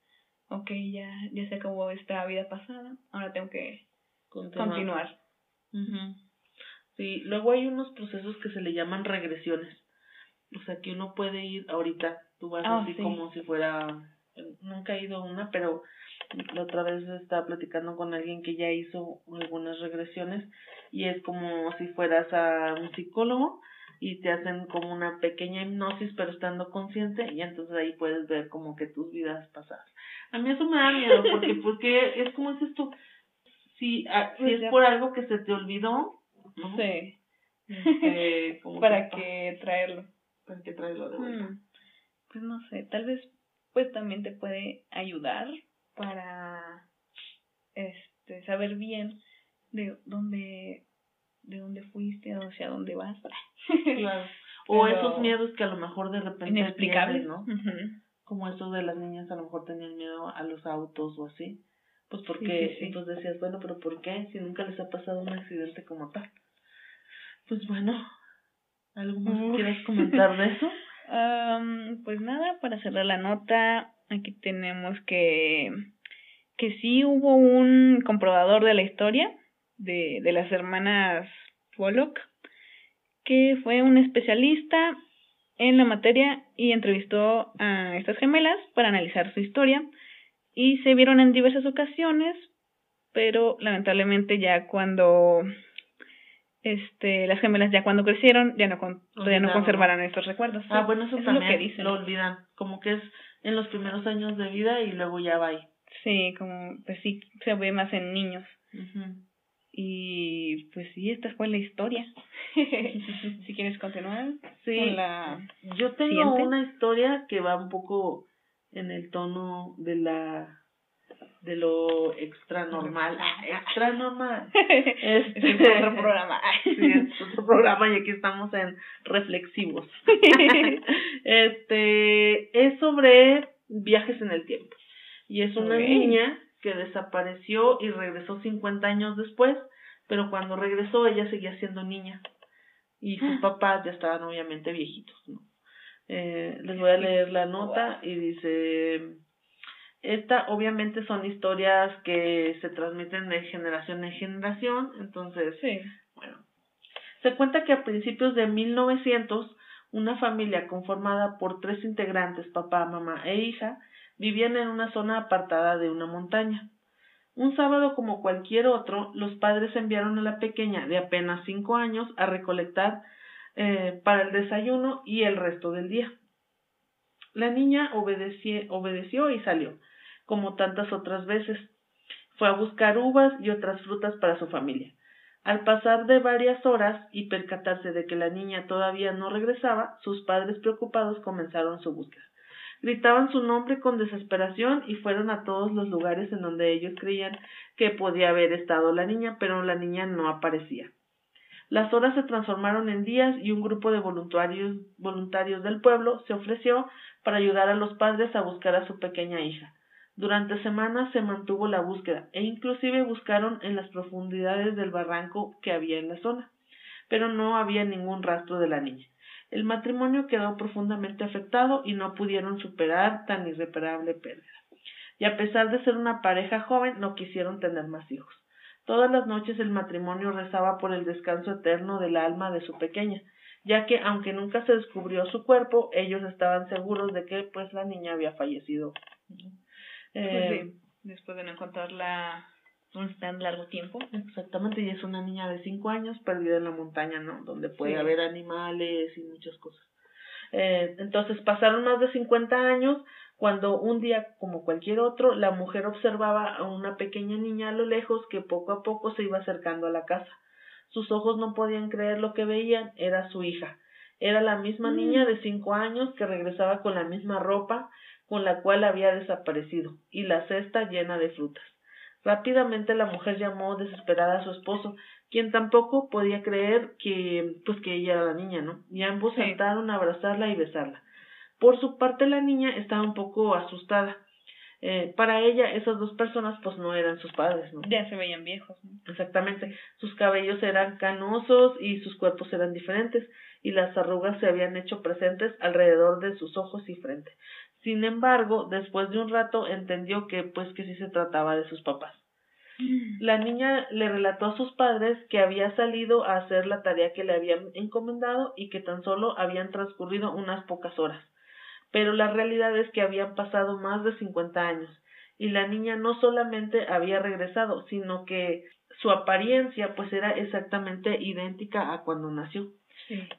ok, ya, ya se acabó esta vida pasada, ahora tengo que continuar. Sí, luego hay unos procesos que se le llaman regresiones. O sea, que uno puede ir ahorita Tú vas ah, así como si fuera, nunca he ido a una, pero la otra vez estaba platicando con alguien que ya hizo algunas regresiones y es como si fueras a un psicólogo y te hacen como una pequeña hipnosis pero estando consciente y entonces ahí puedes ver como que tus vidas pasadas. A mí eso me da miedo porque porque es como es esto si, ah, si pues es por algo que se te olvidó, no sé. Este, para que traerlo. Para que traerlo de vuelta. Mm pues no sé, tal vez pues también te puede ayudar para este saber bien de dónde de dónde fuiste hacia dónde vas. Claro. O esos miedos que a lo mejor de repente inexplicables. no como eso de las niñas a lo mejor tenían miedo a los autos o así. Pues porque entonces decías bueno pero por qué si nunca les ha pasado un accidente como tal pues bueno algo más quieres comentar de eso Pues nada, para cerrar la nota, aquí tenemos que, que sí hubo un comprobador de la historia de, de las hermanas Pollock que fue un especialista en la materia y entrevistó a estas gemelas para analizar su historia y se vieron en diversas ocasiones, pero lamentablemente ya cuando este las gemelas ya cuando crecieron ya no con, ya no conservarán estos recuerdos. Ah, bueno, eso, también lo, que dicen. lo olvidan, como que es en los primeros años de vida y luego ya va ahí. Sí, como pues sí se ve más en niños. Y pues sí, esta fue la historia. si quieres continuar. Sí, la yo tengo una historia que va un poco en el tono de la de lo extra normal, extra normal. Este, es otro programa. sí, es otro programa y aquí estamos en reflexivos. este es sobre viajes en el tiempo. Y es una niña que desapareció y regresó 50 años después, pero cuando regresó ella seguía siendo niña y sus ah. papás ya estaban obviamente viejitos, ¿no? Eh, les voy a leer la nota y dice, esta obviamente son historias que se transmiten de generación en generación, entonces, sí. bueno, se cuenta que a principios de 1900 una familia conformada por tres integrantes, papá, mamá e hija, vivían en una zona apartada de una montaña. Un sábado como cualquier otro, los padres enviaron a la pequeña de apenas cinco años a recolectar eh, para el desayuno y el resto del día. La niña obedeció y salió, como tantas otras veces. Fue a buscar uvas y otras frutas para su familia. Al pasar de varias horas y percatarse de que la niña todavía no regresaba, sus padres preocupados comenzaron su búsqueda. Gritaban su nombre con desesperación y fueron a todos los lugares en donde ellos creían que podía haber estado la niña, pero la niña no aparecía. Las horas se transformaron en días y un grupo de voluntarios, voluntarios del pueblo se ofreció para ayudar a los padres a buscar a su pequeña hija. Durante semanas se mantuvo la búsqueda e inclusive buscaron en las profundidades del barranco que había en la zona, pero no había ningún rastro de la niña. El matrimonio quedó profundamente afectado y no pudieron superar tan irreparable pérdida. Y a pesar de ser una pareja joven, no quisieron tener más hijos. Todas las noches el matrimonio rezaba por el descanso eterno del alma de su pequeña, ya que aunque nunca se descubrió su cuerpo, ellos estaban seguros de que pues la niña había fallecido. Eh, después de no encontrarla un tan largo tiempo. Exactamente, y es una niña de cinco años perdida en la montaña, ¿no? Donde puede haber animales y muchas cosas. Eh, entonces pasaron más de 50 años cuando un día, como cualquier otro, la mujer observaba a una pequeña niña a lo lejos que poco a poco se iba acercando a la casa. Sus ojos no podían creer lo que veían, era su hija. Era la misma mm. niña de cinco años que regresaba con la misma ropa con la cual había desaparecido, y la cesta llena de frutas. Rápidamente la mujer llamó desesperada a su esposo, quien tampoco podía creer que pues que ella era la niña, ¿no? Y ambos saltaron a abrazarla y besarla. Por su parte la niña estaba un poco asustada. Eh, para ella esas dos personas pues no eran sus padres, ¿no? Ya se veían viejos. Exactamente. Sus cabellos eran canosos y sus cuerpos eran diferentes y las arrugas se habían hecho presentes alrededor de sus ojos y frente. Sin embargo, después de un rato entendió que pues que sí se trataba de sus papás. Mm. La niña le relató a sus padres que había salido a hacer la tarea que le habían encomendado y que tan solo habían transcurrido unas pocas horas. Pero la realidad es que habían pasado más de cincuenta años y la niña no solamente había regresado, sino que su apariencia pues era exactamente idéntica a cuando nació.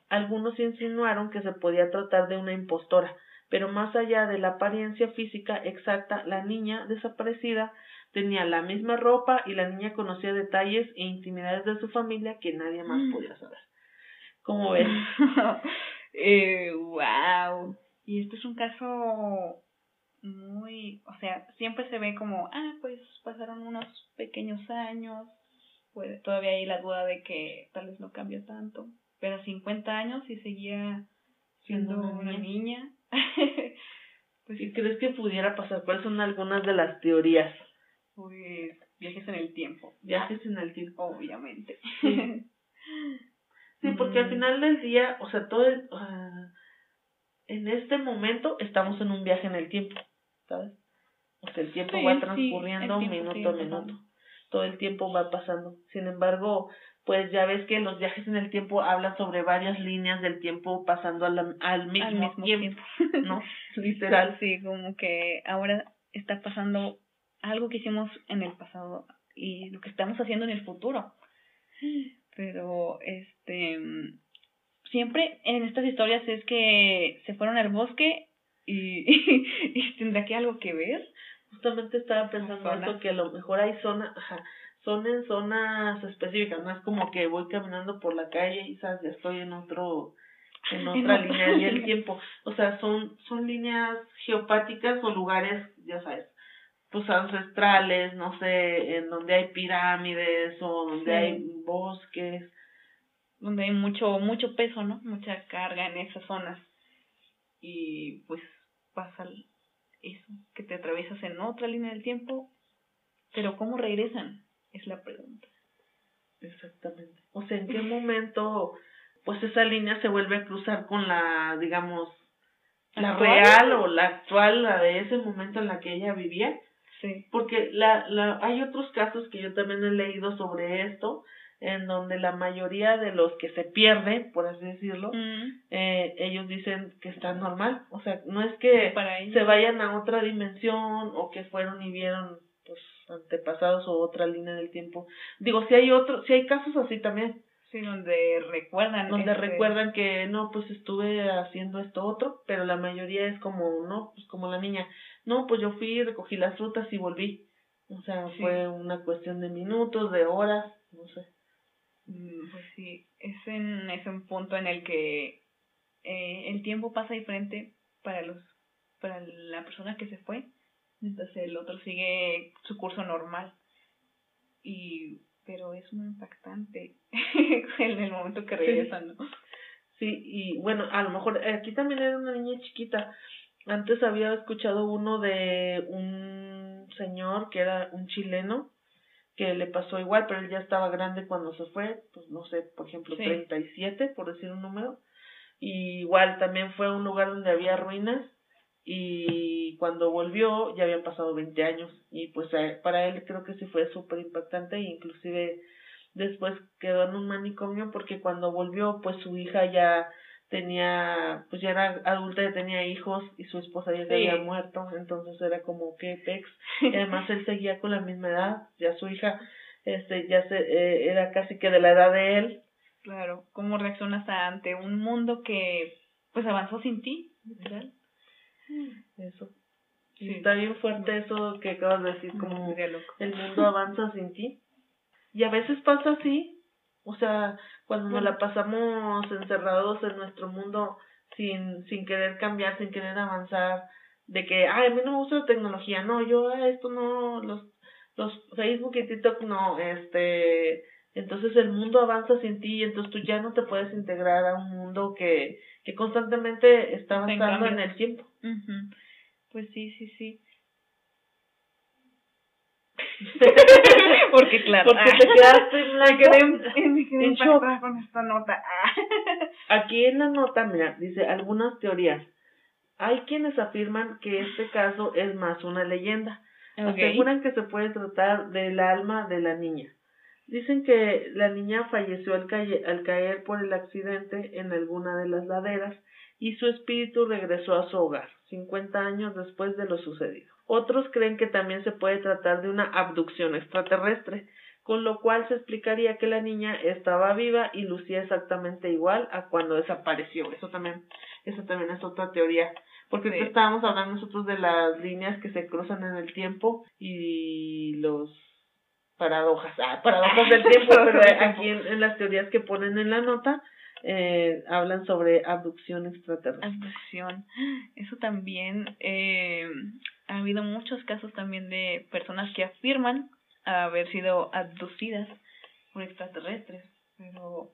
Algunos insinuaron que se podía tratar de una impostora, pero más allá de la apariencia física exacta, la niña desaparecida tenía la misma ropa y la niña conocía detalles e intimidades de su familia que nadie más mm. podía saber. ¿Cómo ves? eh, wow. Y esto es un caso muy, o sea, siempre se ve como, ah, pues pasaron unos pequeños años, puede, todavía hay la duda de que tal vez no cambió tanto, pero 50 años y seguía siendo una niña pues, ¿Y crees que pudiera pasar? ¿Cuáles son algunas de las teorías? Pues viajes en el tiempo. Viajes en el tiempo. Obviamente. Sí, porque al final del día, o sea, todo el, en este momento estamos en un viaje en el tiempo, ¿sabes? O sea, el tiempo va transcurriendo minuto a minuto. Todo el tiempo va pasando. Sin embargo, pues ya ves que los viajes en el tiempo hablan sobre varias líneas del tiempo pasando al, al, mismo, tiempo, ¿no? Literal. Sí, como que ahora está pasando algo que hicimos en el pasado y lo que estamos haciendo en el futuro. Pero, este, siempre en estas historias es que se fueron al bosque y, y, tendrá que algo que ver. Justamente estaba pensando esto, que a lo mejor hay zonas, son en zonas específicas, no es como que voy caminando por la calle y sabes, ya estoy en otro, en otra línea del tiempo. O sea, son, son líneas geopáticas o lugares, ya sabes, pues ancestrales, no sé, en donde hay pirámides o donde hay bosques. Donde hay mucho, mucho peso, ¿no? Mucha carga en esas zonas. Y pues pasa eso, que te atraviesas en otra línea del tiempo, pero ¿cómo regresan? Es la pregunta. Exactamente. O sea, ¿en qué momento pues esa línea se vuelve a cruzar con la, digamos, la real o la actual, la de ese momento en la que ella vivía? Sí. Porque la, la, hay otros casos que yo también he leído sobre esto, en donde la mayoría de los que se pierden, por así decirlo, mm. eh, ellos dicen que está normal. O sea, no es que se vayan a otra dimensión o que fueron y vieron antepasados o otra línea del tiempo. Digo, si hay otro, si hay casos así también. Sí, donde recuerdan. Donde este recuerdan que no, pues estuve haciendo esto otro, pero la mayoría es como, no, pues como la niña, no, pues yo fui, recogí las frutas y volví. O sea, fue una cuestión de minutos, de horas, no sé. Mm, pues sí, es en, es un punto en el que eh, el tiempo pasa diferente para los para la persona que se fue entonces el otro sigue su curso normal. Y, pero es muy impactante en el momento que regresan, ¿no? Sí, y bueno, a lo mejor aquí también era una niña chiquita. Antes había escuchado uno de un señor que era un chileno que le pasó igual, pero él ya estaba grande cuando se fue, pues no sé, por ejemplo, treinta 37, por decir un número. Y igual también fue un lugar donde había ruinas y cuando volvió ya habían pasado 20 años y pues eh, para él creo que sí fue súper impactante e inclusive después quedó en un manicomio porque cuando volvió pues su hija ya tenía pues ya era adulta ya tenía hijos y su esposa ya había muerto entonces era como que pex. Y además él seguía con la misma edad ya su hija este ya se eh, era casi que de la edad de él. Claro cómo reaccionas ante un mundo que pues avanzó sin ti ¿verdad? Eso. Está bien fuerte eso que acabas de decir, como el mundo avanza sin ti. Y a veces pasa así, o sea, cuando nos la pasamos encerrados en nuestro mundo sin, sin querer cambiar, sin querer avanzar, de que, ay, a mí no me gusta la tecnología, no, yo esto no, los, los Facebook y TikTok no, este, entonces el mundo avanza sin ti y entonces tú ya no te puedes integrar a un mundo que, que constantemente está avanzando en el tiempo. Pues sí, sí, sí. Porque claro, porque te quedaste en la en, shock con esta nota. Aquí en la nota, mira, dice algunas teorías. Hay quienes afirman que este caso es más una leyenda. Aseguran que se puede tratar del alma de la niña. Dicen que la niña falleció al, al caer por el accidente en alguna de las laderas y su espíritu regresó a su hogar, 50 años después de lo sucedido. Otros creen que también se puede tratar de una abducción extraterrestre, con lo cual se explicaría que la niña estaba viva y lucía exactamente igual a cuando desapareció. Eso también, eso también es otra teoría. Porque estábamos hablando nosotros de las líneas que se cruzan en el tiempo y los paradojas, ah, paradojas del tiempo, pero aquí en las teorías que ponen en la nota, eh, hablan sobre abducción extraterrestre. Abducción. Eso también, eh, ha habido muchos casos también de personas que afirman haber sido abducidas por extraterrestres, pero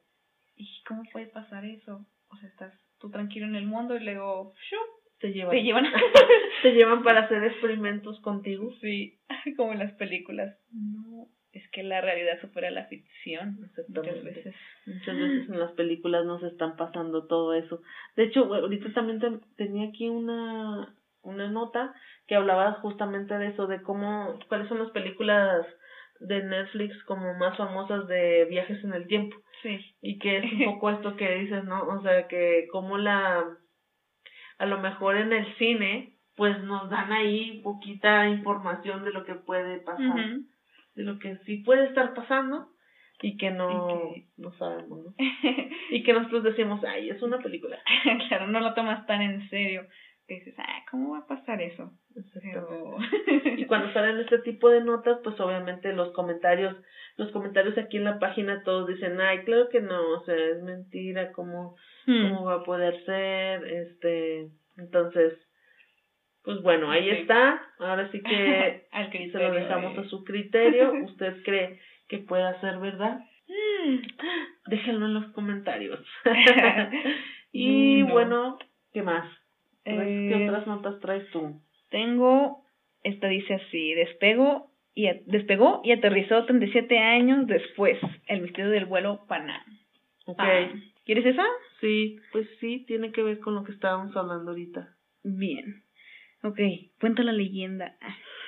¿y cómo puede pasar eso? O sea, estás tú tranquilo en el mundo y luego te llevan. Te llevan. te llevan para hacer experimentos contigo. Sí, como en las películas. No, es que la realidad supera la ficción muchas veces. Muchas veces en las películas nos están pasando todo eso. De hecho, ahorita también tenía aquí una, una nota que hablaba justamente de eso, de cómo, cuáles son las películas de Netflix como más famosas de viajes en el tiempo. Sí. Y que es un poco esto que dices, ¿no? O sea, que como la, a lo mejor en el cine, pues nos dan ahí poquita información de lo que puede pasar, de lo que sí puede estar pasando y que no, no sabemos, ¿no? y que nosotros decimos, ay, es una película. claro, no lo tomas tan en serio. Que dices, ah, ¿cómo va a pasar eso? y cuando salen este tipo de notas, pues obviamente los comentarios, los comentarios aquí en la página todos dicen, ay, claro que no, o sea, es mentira, ¿cómo, hmm. cómo va a poder ser? Este, entonces, pues bueno, ahí está. Ahora sí que se lo dejamos a su criterio. ¿Usted cree que pueda ser verdad? Mm. Déjenlo en los comentarios. y bueno, ¿qué más? ¿Qué eh, otras notas traes tú? Tengo, esta dice así, despegó y, despegó y aterrizó 37 años después, el misterio del vuelo Panam. Ok. Ah, ¿Quieres esa? Sí, pues sí, tiene que ver con lo que estábamos hablando ahorita. Bien. Ok, cuenta la leyenda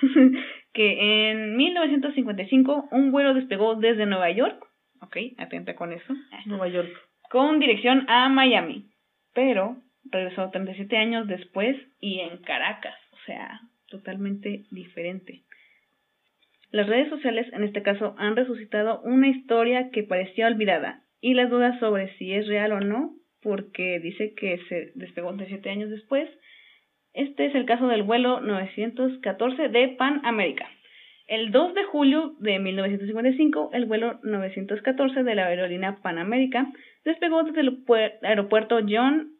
que en 1955 un vuelo despegó desde Nueva York. Ok, atenta con eso. Nueva York. Con dirección a Miami. Pero regresó 37 años después y en Caracas. O sea, totalmente diferente. Las redes sociales en este caso han resucitado una historia que parecía olvidada y las dudas sobre si es real o no, porque dice que se despegó 37 años después. Este es el caso del vuelo 914 de Pan America. El 2 de julio de 1955, el vuelo 914 de la aerolínea Pan America despegó desde el aeropuerto John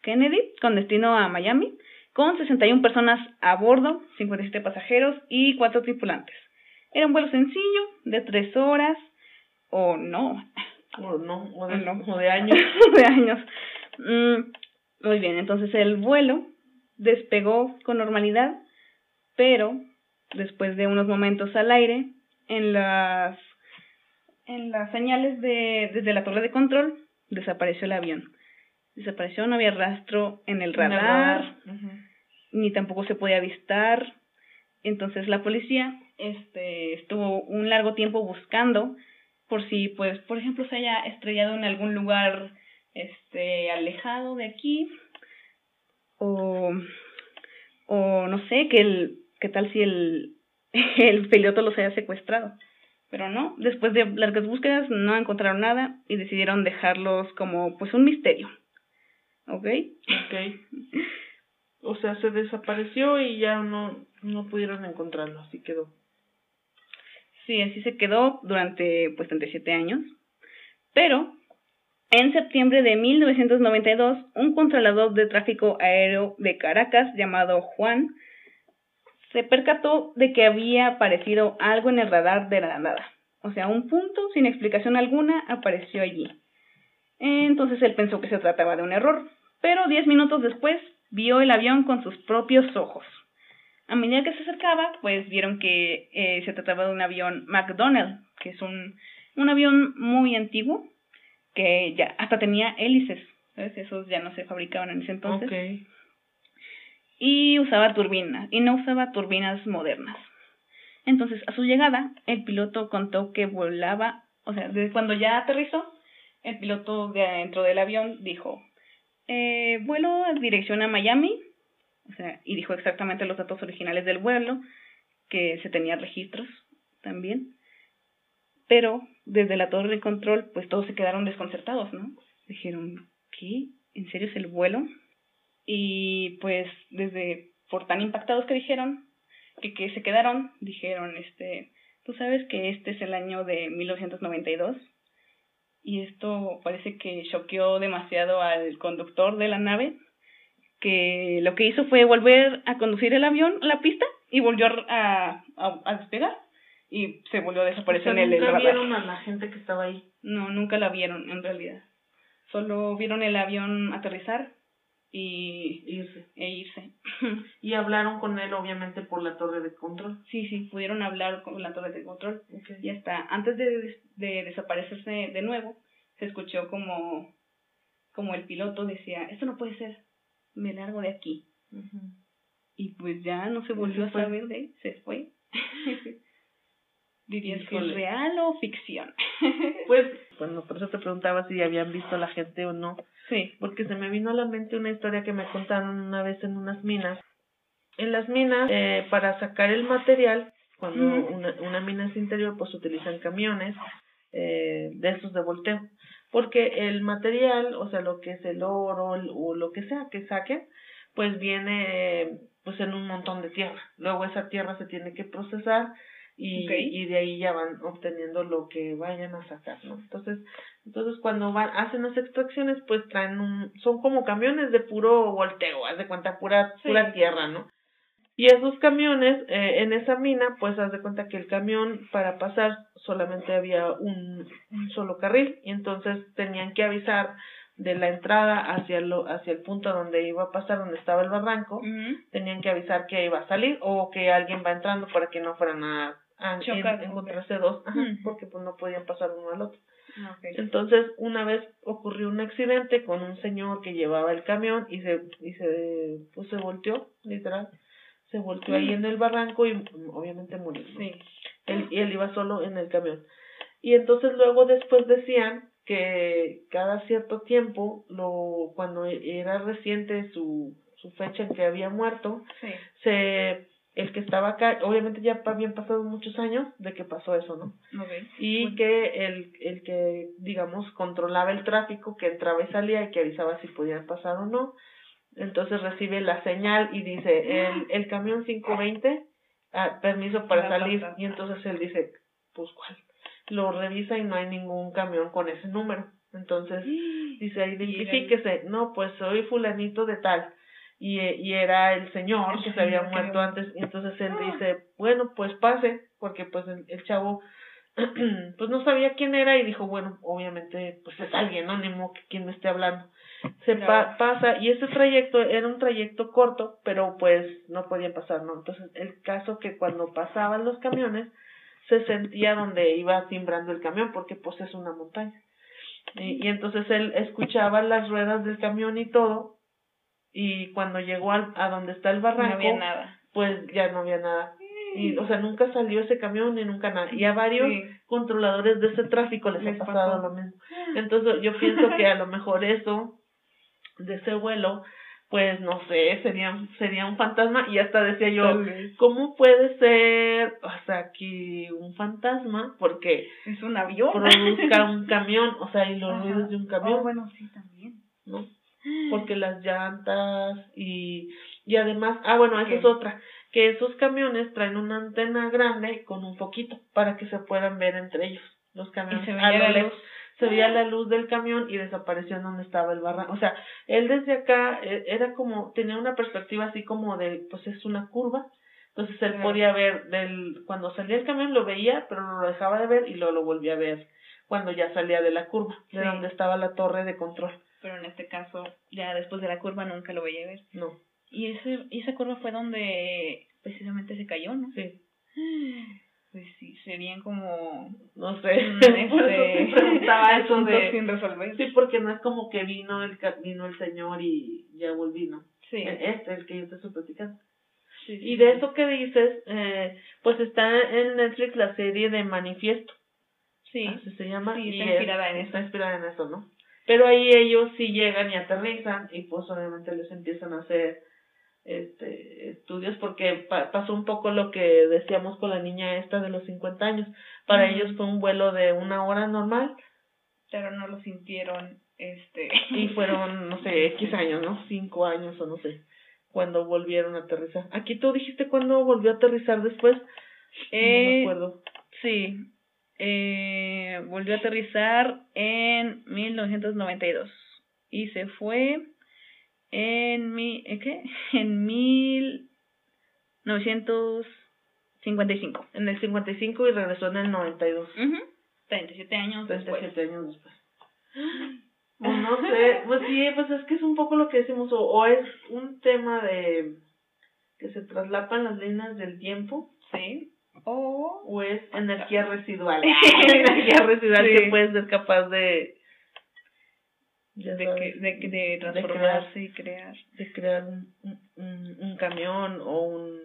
Kennedy con destino a Miami, con 61 personas a bordo, 57 pasajeros y 4 tripulantes. Era un vuelo sencillo, de 3 horas, o no. O no, o de, no. de años. de años. Mm, muy bien, entonces el vuelo despegó con normalidad, pero después de unos momentos al aire, en las en las señales de desde la torre de control desapareció el avión desapareció, no había rastro en el radar, ni tampoco se podía avistar. Entonces la policía este, estuvo un largo tiempo buscando por si, pues, por ejemplo, se haya estrellado en algún lugar este, alejado de aquí, o, o no sé, que el, qué tal si el, el piloto los haya secuestrado. Pero no, después de largas búsquedas no encontraron nada y decidieron dejarlos como pues un misterio. ¿Ok? Ok. O sea, se desapareció y ya no, no pudieron encontrarlo, así quedó. Sí, así se quedó durante pues 37 años. Pero en septiembre de 1992, un controlador de tráfico aéreo de Caracas llamado Juan se percató de que había aparecido algo en el radar de la nada. O sea, un punto sin explicación alguna apareció allí. Entonces él pensó que se trataba de un error, pero diez minutos después vio el avión con sus propios ojos. A medida que se acercaba, pues vieron que eh, se trataba de un avión McDonnell, que es un, un avión muy antiguo, que ya hasta tenía hélices, ¿sabes? Esos ya no se fabricaban en ese entonces. Okay. Y usaba turbinas, y no usaba turbinas modernas. Entonces, a su llegada, el piloto contó que volaba, o sea, desde cuando ya aterrizó, el piloto dentro del avión dijo, eh, vuelo en dirección a Miami, o sea, y dijo exactamente los datos originales del vuelo, que se tenía registros también. Pero desde la torre de control, pues todos se quedaron desconcertados, ¿no? Dijeron, ¿qué? ¿En serio es el vuelo? Y pues desde, por tan impactados que dijeron, que, que se quedaron, dijeron, este, tú sabes que este es el año de 1992 y esto parece que choqueó demasiado al conductor de la nave, que lo que hizo fue volver a conducir el avión a la pista y volvió a, a, despegar y se volvió a desaparecer en el, ¿Nunca radar. vieron a la gente que estaba ahí? No, nunca la vieron en realidad. Solo vieron el avión aterrizar y irse. E irse. y hablaron con él obviamente por la torre de control. Sí, sí, pudieron hablar con la torre de control. Y hasta antes de, de desaparecerse de nuevo, se escuchó como, como el piloto decía, esto no puede ser, me largo de aquí. Y pues ya no se volvió a saber de él, se fue. ¿Dirías que es real o ficción? pues, bueno, por eso te preguntaba si habían visto a la gente o no. Sí. Porque se me vino a la mente una historia que me contaron una vez en unas minas. En las minas, eh, para sacar el material, cuando una, una mina es interior, pues utilizan camiones eh, de esos de volteo. Porque el material, o sea, lo que es el oro o lo que sea que saquen, pues viene pues en un montón de tierra. Luego esa tierra se tiene que procesar y, y de ahí ya van obteniendo lo que vayan a sacar, ¿no? Entonces, entonces cuando van, hacen las extracciones, pues traen un, son como camiones de puro volteo, haz de cuenta, pura, pura tierra, ¿no? Y esos camiones, eh, en esa mina, pues haz de cuenta que el camión para pasar solamente había un, un solo carril. Y entonces tenían que avisar de la entrada hacia, lo, hacia el punto donde iba a pasar, donde estaba el barranco, tenían que avisar que iba a salir o que alguien va entrando para que no fueran a, a encontrarse dos, porque pues no podían pasar uno al otro. Entonces, una vez ocurrió un accidente con un señor que llevaba el camión y se, y se, pues se volteó, literal, se volteó ahí en el barranco y obviamente murió. Sí. Él, y él iba solo en el camión. Y entonces luego después decían que cada cierto tiempo, lo, cuando era reciente su, su fecha en que había muerto, se el que estaba acá, obviamente ya habían pasado muchos años de que pasó eso, ¿no? Y que el, el que, digamos, controlaba el tráfico, que entraba y salía y que avisaba si podían pasar o no, entonces recibe la señal y dice, el, el camión 520, ah, permiso para salir, y entonces él dice, pues cuál, lo revisa y no hay ningún camión con ese número. Entonces dice, identifíquese, no, pues soy fulanito de tal. Y, y era el señor que se había muerto antes. Y entonces él dice, bueno, pues pase, porque pues el, el chavo pues no sabía quién era y dijo, bueno, obviamente pues es alguien, ¿no? Ni modo que quien me esté hablando. Se pasa y ese trayecto era un trayecto corto, pero pues no podía pasar, ¿no? Entonces el caso que cuando pasaban los camiones, se sentía donde iba timbrando el camión porque pues es una montaña. Y, y entonces él escuchaba las ruedas del camión y todo y cuando llegó al, a donde está el barranco, no había nada. pues ya no había nada. Y, o sea, nunca salió ese camión ni nunca nada. Y a varios controladores de ese tráfico les, ha pasado lo mismo. Entonces yo pienso que a lo mejor eso, de ese vuelo, pues no sé, sería, sería un fantasma. Y hasta decía yo, ¿cómo puede ser, o sea, que un fantasma, porque es un avión, produzca un camión, o sea, y los ruidos de un camión, oh, bueno, sí, también, ¿no? Porque las llantas y, y además, ah, bueno, esa es otra, que esos camiones traen una antena grande con un poquito para que se puedan ver entre ellos, los camiones a lo se veía la luz del camión y desapareció en donde estaba el barranco. O sea, él desde acá eh, era como, tenía una perspectiva así como de, pues es una curva. Entonces él podía ver del, cuando salía el camión lo veía, pero no lo dejaba de ver y luego lo volvía a ver cuando ya salía de la curva, de donde estaba la torre de control. Pero en este caso, ya después de la curva nunca lo veía ver. No. Y ese, y esa curva fue donde precisamente se cayó, ¿no? Sí. pues sí, serían como, no sé, este, preguntaba eso de, sin resolver. Sí, porque no es como que vino el vino el señor y ya volví, ¿no? Sí. E, este, el que yo te estoy platicando. Sí, y de eso que dices, eh, pues está en Netflix la serie de Manifiesto. Sí. Así se llama. Sí, está inspirada en eso. Está inspirada en eso, ¿no? Pero ahí ellos sí llegan y aterrizan y pues obviamente les empiezan a hacer este, estudios porque pasó un poco lo que decíamos con la niña esta de los 50 años. Para ellos fue un vuelo de una hora normal. Pero no lo sintieron, este... Y fueron, no sé, X años, ¿no? Cinco años o no sé, cuando volvieron a aterrizar. Aquí tú dijiste cuándo volvió a aterrizar después. Eh, no me acuerdo. Sí, eh, volvió a aterrizar en 1992 y se fue en mi, ¿en qué? En 1955. En el 55 y regresó en el 92. Uh 37 años 37 años después. no sé, pues sí, pues es que es un poco lo que decimos, o, o es un tema de que se traslapan las líneas del tiempo. Sí. O, o es energía residual. energía residual que puedes ser capaz de de, que, de, de transformarse y crear. De crear un, un, un camión o un...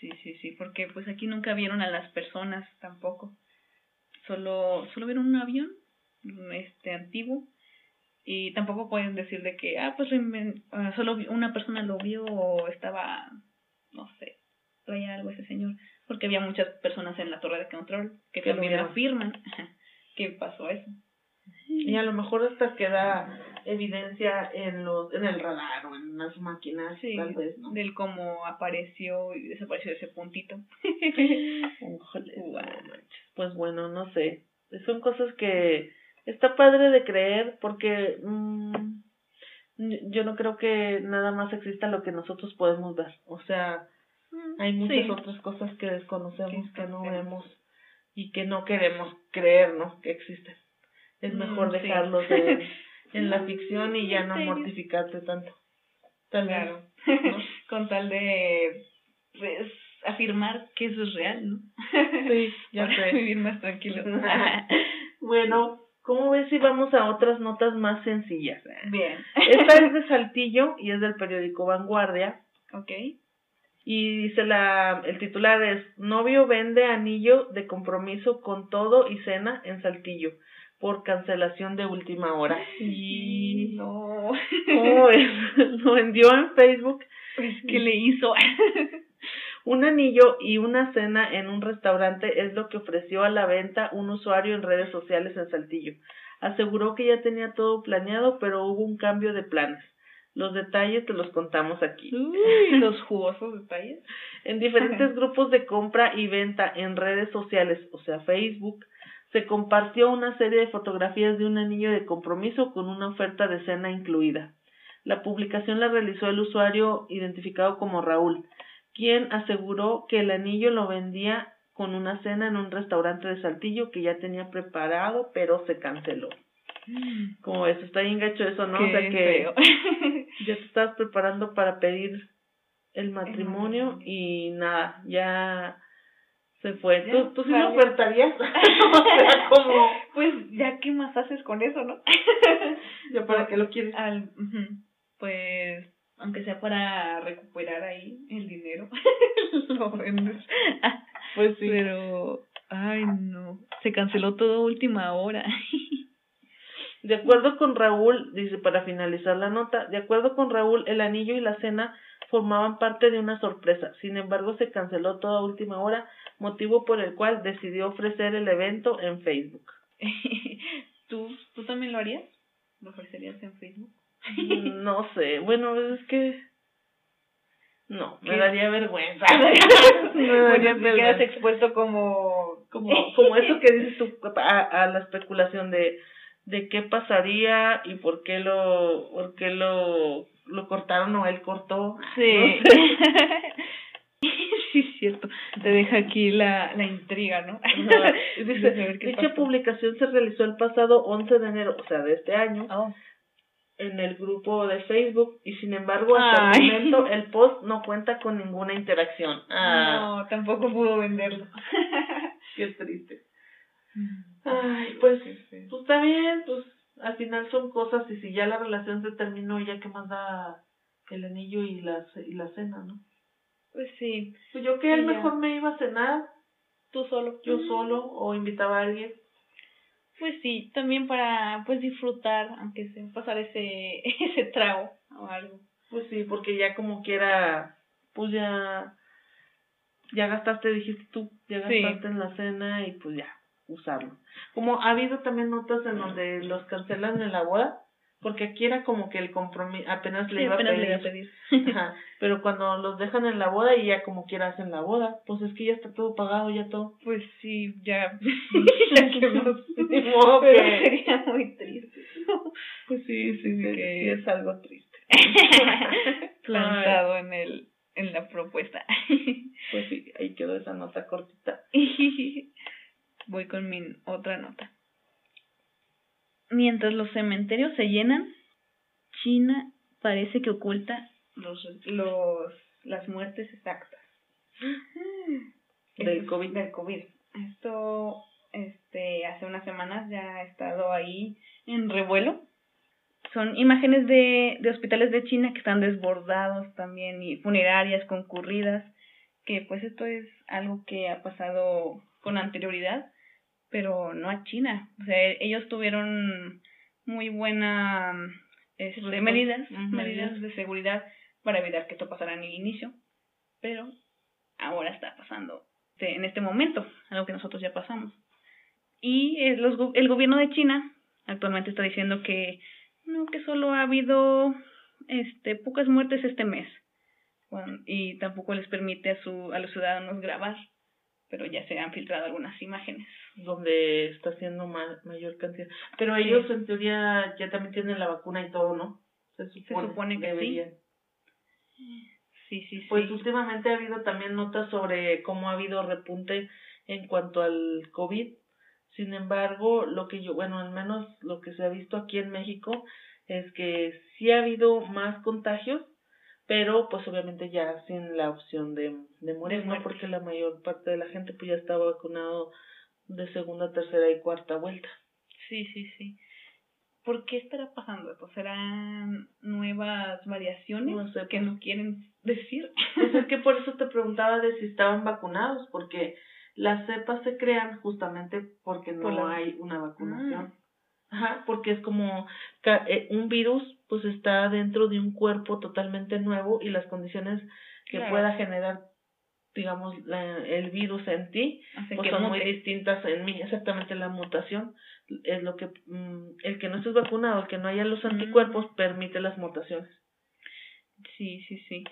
Sí, sí, sí, porque pues aquí nunca vieron a las personas tampoco. Solo, solo vieron un avión, este, antiguo, y tampoco pueden decir de que, ah, pues solo una persona lo vio o estaba, no sé, traía algo ese señor, porque había muchas personas en la torre de control que, también afirman que pasó eso. Y a lo mejor hasta queda evidencia en los en el radar o en las máquinas, tal vez, ¿no? Del cómo apareció y desapareció ese puntito. Pues bueno, no sé. Son cosas que está padre de creer porque mmm, yo no creo que nada más exista lo que nosotros podemos ver. O sea, mm, hay muchas otras cosas que desconocemos, que no vemos y que no queremos creer, ¿no? Que existen. Es mejor mm, dejarlos en, la ficción y ya no mortificarte tanto. claro. Con tal de pues, afirmar que eso es real, ¿no? Sí, ya sé. vivir más tranquilo. bueno, ¿cómo ves si vamos a otras notas más sencillas? Bien. Esta es de Saltillo y es del periódico Vanguardia. Ok. Y dice la, el titular es Novio vende anillo de compromiso con todo y cena en Saltillo por cancelación de última hora. Y no. ¿Cómo es? Lo vendió en Facebook. Pues, ¿qué le hizo? un anillo y una cena en un restaurante es lo que ofreció a la venta un usuario en redes sociales en Saltillo. Aseguró que ya tenía todo planeado, pero hubo un cambio de planes. Los detalles te los contamos aquí. los jugosos detalles. En diferentes grupos de compra y venta en redes sociales, o sea, Facebook, se compartió una serie de fotografías de un anillo de compromiso con una oferta de cena incluida. La publicación la realizó el usuario identificado como Raúl, quien aseguró que el anillo lo vendía con una cena en un restaurante de Saltillo que ya tenía preparado, pero se canceló. Como eso, está bien gacho eso, ¿no? o sea que ya te estabas preparando para pedir el matrimonio y nada, ya se fue. ¿Tú, tú sí lo ofertarías? o sea, como... Pues ya, ¿qué más haces con eso, no? ya, ¿para qué lo quieres? Al, pues, aunque sea para recuperar ahí el dinero, lo vendes. pues sí. Pero, ay, no. Se canceló todo a última hora. De acuerdo con Raúl, dice para finalizar la nota, de acuerdo con Raúl, el anillo y la cena formaban parte de una sorpresa. Sin embargo, se canceló toda última hora, motivo por el cual decidió ofrecer el evento en Facebook. ¿Tú, ¿Tú también lo harías? ¿Lo ofrecerías en Facebook? Mm, no sé, bueno, es que... No, me daría vergüenza. me quedas expuesto como... Como, como eso que dices tú, a, a la especulación de de qué pasaría y por qué lo por qué lo lo cortaron o él cortó. Sí. es cierto. Te deja aquí la, la intriga, ¿no? Dice, dicha publicación se realizó el pasado 11 de enero, o sea, de este año. Oh. En el grupo de Facebook y sin embargo hasta el momento el post no cuenta con ninguna interacción. Ah. No, tampoco pudo venderlo. Qué triste. Ay, pues, pues está bien, pues al final son cosas y si ya la relación se terminó, ya que más da el anillo y la, y la cena, ¿no? Pues sí. Pues yo que él mejor me iba a cenar. Tú solo. Yo solo o invitaba a alguien. Pues sí, también para pues disfrutar, aunque sea pasar ese ese trago o algo. Pues sí, porque ya como quiera, pues ya ya gastaste, dijiste tú, ya gastaste en la cena y pues ya usarlo. Como ha habido también notas en donde los cancelan en la boda, porque aquí era como que el compromiso apenas le iba a pedir. pero cuando los dejan en la boda y ya como quiera hacen la boda, pues es que ya está todo pagado, ya todo. Pues sí, ya. sería muy triste. Pues sí, sí, sí, sí es algo triste. Plantado en el en la propuesta. pues sí, ahí quedó esa nota cortita voy con mi otra nota. Mientras los cementerios se llenan, China parece que oculta los, los las muertes exactas del COVID. Del COVID. Esto, este, hace unas semanas ya ha estado ahí en revuelo. Son imágenes de, de hospitales de China que están desbordados también y funerarias concurridas que pues esto es algo que ha pasado con anterioridad, pero no a China. O sea, ellos tuvieron muy buenas este, medidas, medidas de seguridad para evitar que esto pasara en el inicio, pero ahora está pasando este, en este momento, algo que nosotros ya pasamos. Y eh, los, el gobierno de China actualmente está diciendo que no, que solo ha habido este pocas muertes este mes y tampoco les permite a su a los ciudadanos grabar pero ya se han filtrado algunas imágenes. Donde está haciendo mayor cantidad. Pero ellos en teoría ya también tienen la vacuna y todo no se supone, que deberían. sí sí sí. pues últimamente ha habido también notas sobre cómo ha habido repunte en cuanto al covid. Sin embargo lo que yo bueno al menos lo que se ha visto aquí en México es que sí ha habido más contagios, pero pues obviamente ya sin la opción de, de morir, ¿no? Porque la mayor parte de la gente pues ya está vacunado de segunda, tercera y cuarta vuelta. Sí, sí, sí. ¿Por qué estará pasando esto? ¿Serán nuevas variaciones no sé, que pues. no quieren decir? Pues es que por eso te preguntaba de si estaban vacunados, porque las cepas se crean justamente porque no hay una vacunación. Ah. Ajá, porque es como eh, un virus pues está dentro de un cuerpo totalmente nuevo y las condiciones que pueda generar digamos el virus en ti pues son muy distintas en mí exactamente la mutación es lo que mm, el que no estés vacunado el que no haya los anticuerpos permite las mutaciones. Sí sí sí.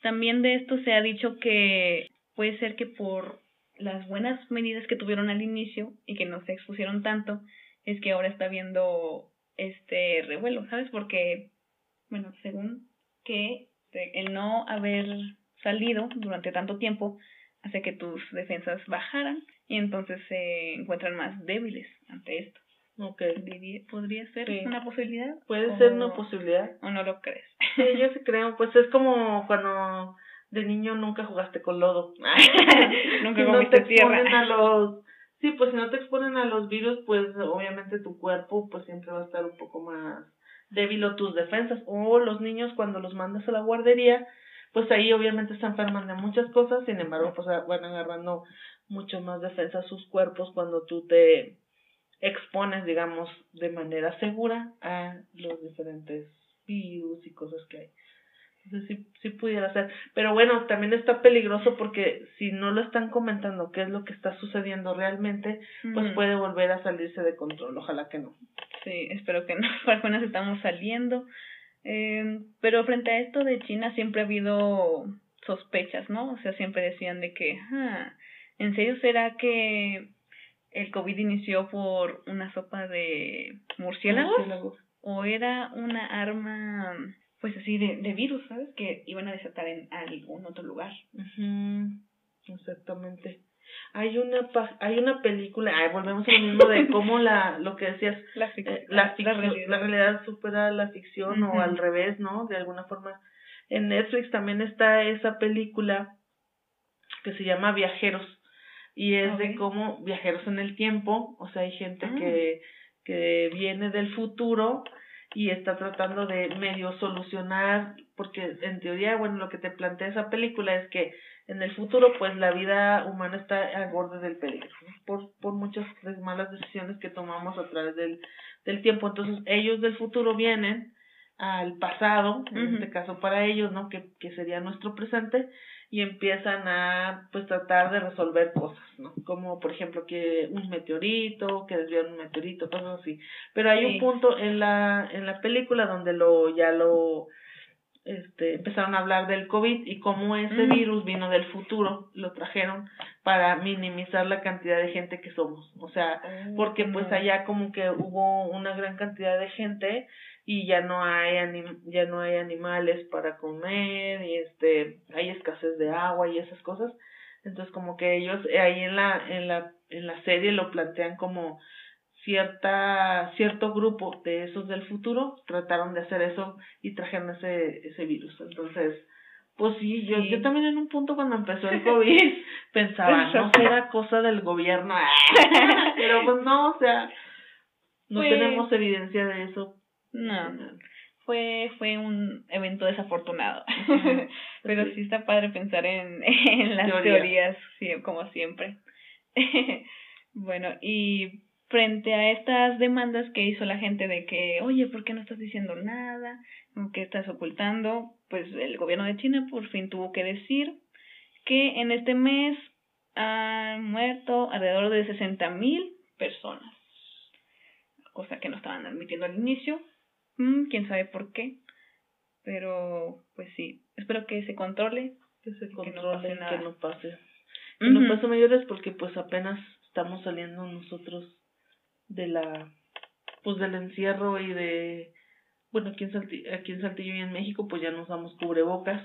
También de esto se ha dicho que puede ser que por las buenas medidas que tuvieron al inicio y que no se expusieron tanto es que ahora está viendo este revuelo, ¿sabes? Porque, bueno, según que el no haber salido durante tanto tiempo hace que tus defensas bajaran y entonces se encuentran más débiles ante esto. Okay. ¿Podría ser una posibilidad? Puede ser una posibilidad. ¿O no lo crees? Sí, yo sí creo. Pues es como cuando de niño nunca jugaste con lodo. nunca comiste tierra. A los Sí, pues si no te exponen a los virus, pues obviamente tu cuerpo pues siempre va a estar un poco más débil o tus defensas. O los niños cuando los mandas a la guardería, pues ahí obviamente se enferman de muchas cosas, sin embargo pues van agarrando mucho más defensa a sus cuerpos cuando tú te expones, digamos, de manera segura a los diferentes virus y cosas que hay. Entonces sí, sí pudiera ser. Pero bueno, también está peligroso porque si no lo están comentando qué es lo que está sucediendo realmente, pues puede volver a salirse de control. Ojalá que no. Sí, espero que no. Apenas estamos saliendo. Eh, pero frente a esto de China siempre ha habido sospechas, ¿no? O sea, siempre decían de que, ah, ¿en serio será que el COVID inició por una sopa de murciélagos? ¿O era una arma pues así de, de virus, ¿sabes? Que iban a desatar en algún otro lugar. Exactamente. Hay una hay una película, ay, volvemos a lo mismo de cómo la lo que decías, la, eh, la, la, realidad. supera la ficción o al revés, ¿no? De alguna forma. En Netflix también está esa película que se llama Viajeros y es de cómo viajeros en el tiempo, o sea, hay gente ah. que que viene del futuro y está tratando de medio solucionar, porque en teoría, bueno, lo que te plantea esa película es que en el futuro, pues la vida humana está al borde del peligro, por, por muchas malas decisiones que tomamos a través del, del tiempo. Entonces, ellos del futuro vienen al pasado, en este caso para ellos, ¿no? Que, que sería nuestro presente, y empiezan a pues tratar de resolver cosas, ¿no? Como por ejemplo que un meteorito, que desvían un meteorito, cosas así. Pero hay un punto en la en la película donde lo ya lo este empezaron a hablar del COVID y cómo ese mm. virus vino del futuro, lo trajeron para minimizar la cantidad de gente que somos. O sea, porque pues allá como que hubo una gran cantidad de gente y ya no hay anim ya no hay animales para comer y este hay escasez de agua y esas cosas. Entonces como que ellos eh, ahí en la en la en la serie lo plantean como cierta cierto grupo de esos del futuro trataron de hacer eso y trajeron ese ese virus. Entonces pues sí, yo, yo también en un punto cuando empezó el COVID pensaba, no era cosa del gobierno, pero pues no, o sea, no pues tenemos evidencia de eso no. fue fue un evento desafortunado. Pero sí. está padre pensar en, en las teorías, sí, como siempre. bueno, y frente a estas demandas que hizo la gente de que, oye, ¿por qué no estás diciendo nada? ¿Qué estás ocultando? Pues el gobierno de China por fin tuvo que decir que en este mes han muerto alrededor de 60 mil personas, cosa que no estaban admitiendo al inicio, mm, quién sabe por qué, pero pues sí, espero que se controle, que se controle, que no pase, que no pase mayores porque pues apenas estamos saliendo nosotros de la pues del encierro y de bueno aquí en Saltillo, aquí en Saltillo y en México pues ya nos damos cubrebocas.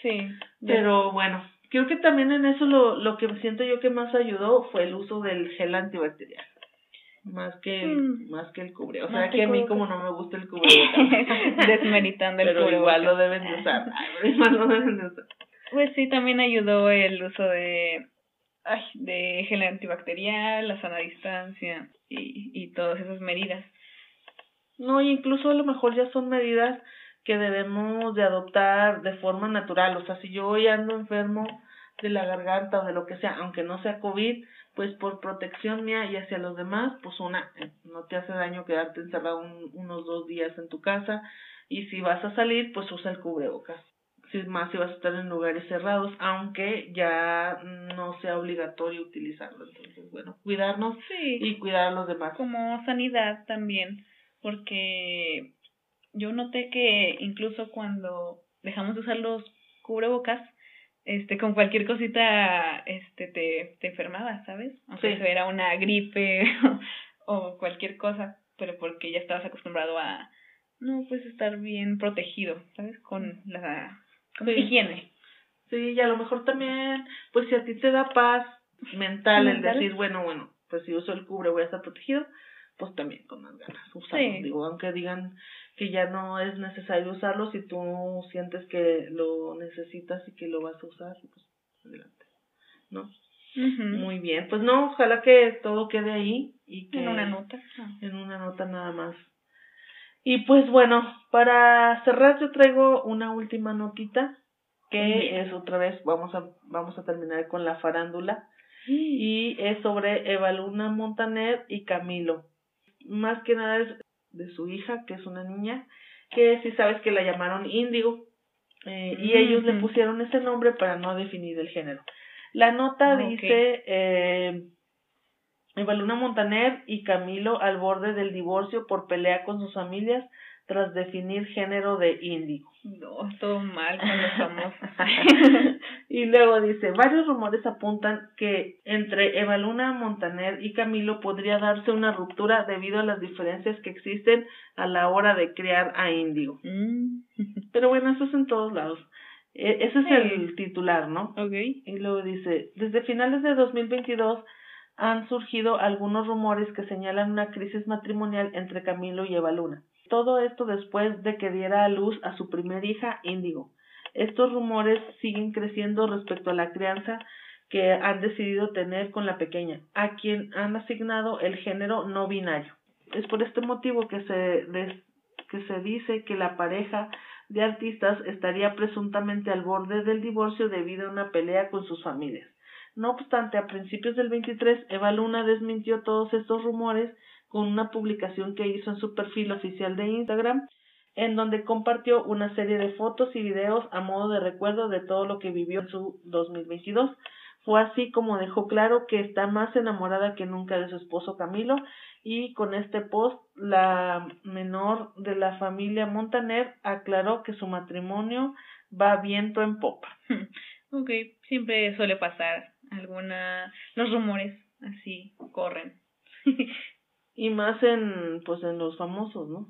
Sí pero bueno creo que también en eso lo lo que siento yo que más ayudó fue el uso del gel antibacterial más que el, mm. más que el cubre o sea que a mí como no me gusta el cubrebocas desmeritando el pero igual lo deben de usar igual lo deben de usar pues sí también ayudó el uso de ay, de gel antibacterial, la sana distancia y, y todas esas medidas. No, incluso a lo mejor ya son medidas que debemos de adoptar de forma natural. O sea, si yo hoy ando enfermo de la garganta o de lo que sea, aunque no sea COVID, pues por protección mía y hacia los demás, pues una, eh, no te hace daño quedarte encerrado unos dos días en tu casa y si vas a salir, pues usa el cubrebocas si más si vas a estar en lugares cerrados, aunque ya no sea obligatorio utilizarlo. Entonces, bueno, cuidarnos y cuidar a los demás. Como sanidad también, porque yo noté que incluso cuando dejamos de usar los cubrebocas, este, con cualquier cosita, este, te, te enfermabas, ¿sabes? Aunque eso era una gripe o cualquier cosa, pero porque ya estabas acostumbrado a, no, pues estar bien protegido, ¿sabes? Con la sí. higiene. Sí, y a lo mejor también, pues si a ti te da paz mental el decir, bueno, bueno, pues si uso el cubre voy a estar protegido, pues también con más ganas usarlo. Digo, aunque digan que ya no es necesario usarlo, si tú sientes que lo necesitas y que lo vas a usar, pues adelante, ¿no? Muy bien, pues no, ojalá que todo quede ahí y que en una nota, en una nota nada más. Y pues bueno, para cerrar yo traigo una última notita que es otra vez vamos a vamos a terminar con la farándula. Y es sobre Evaluna Montaner y Camilo. Más que nada es de su hija, que es una niña, que si sabes que la llamaron Índigo eh, y ellos le pusieron ese nombre para no definir el género. La nota dice eh, Evaluna Montaner y Camilo al borde del divorcio por pelea con sus familias tras definir género de índigo. No, todo mal con los famosos. y luego dice, varios rumores apuntan que entre Evaluna Montaner y Camilo podría darse una ruptura debido a las diferencias que existen a la hora de crear a índigo. Mm. Pero bueno, eso es en todos lados. E ese es el titular, ¿no? Okay. Y luego dice, desde finales de 2022 han surgido algunos rumores que señalan una crisis matrimonial entre Camilo y Eva Luna. Todo esto después de que diera a luz a su primer hija, Índigo. Estos rumores siguen creciendo respecto a la crianza que han decidido tener con la pequeña, a quien han asignado el género no binario. Es por este motivo que se, que se dice que la pareja de artistas estaría presuntamente al borde del divorcio debido a una pelea con sus familias. No obstante, a principios del 23, Eva Luna desmintió todos estos rumores con una publicación que hizo en su perfil oficial de Instagram, en donde compartió una serie de fotos y videos a modo de recuerdo de todo lo que vivió en su 2022. Fue así como dejó claro que está más enamorada que nunca de su esposo Camilo y con este post la menor de la familia Montaner aclaró que su matrimonio va viento en popa. Ok, siempre suele pasar alguna los rumores así corren y más en pues en los famosos no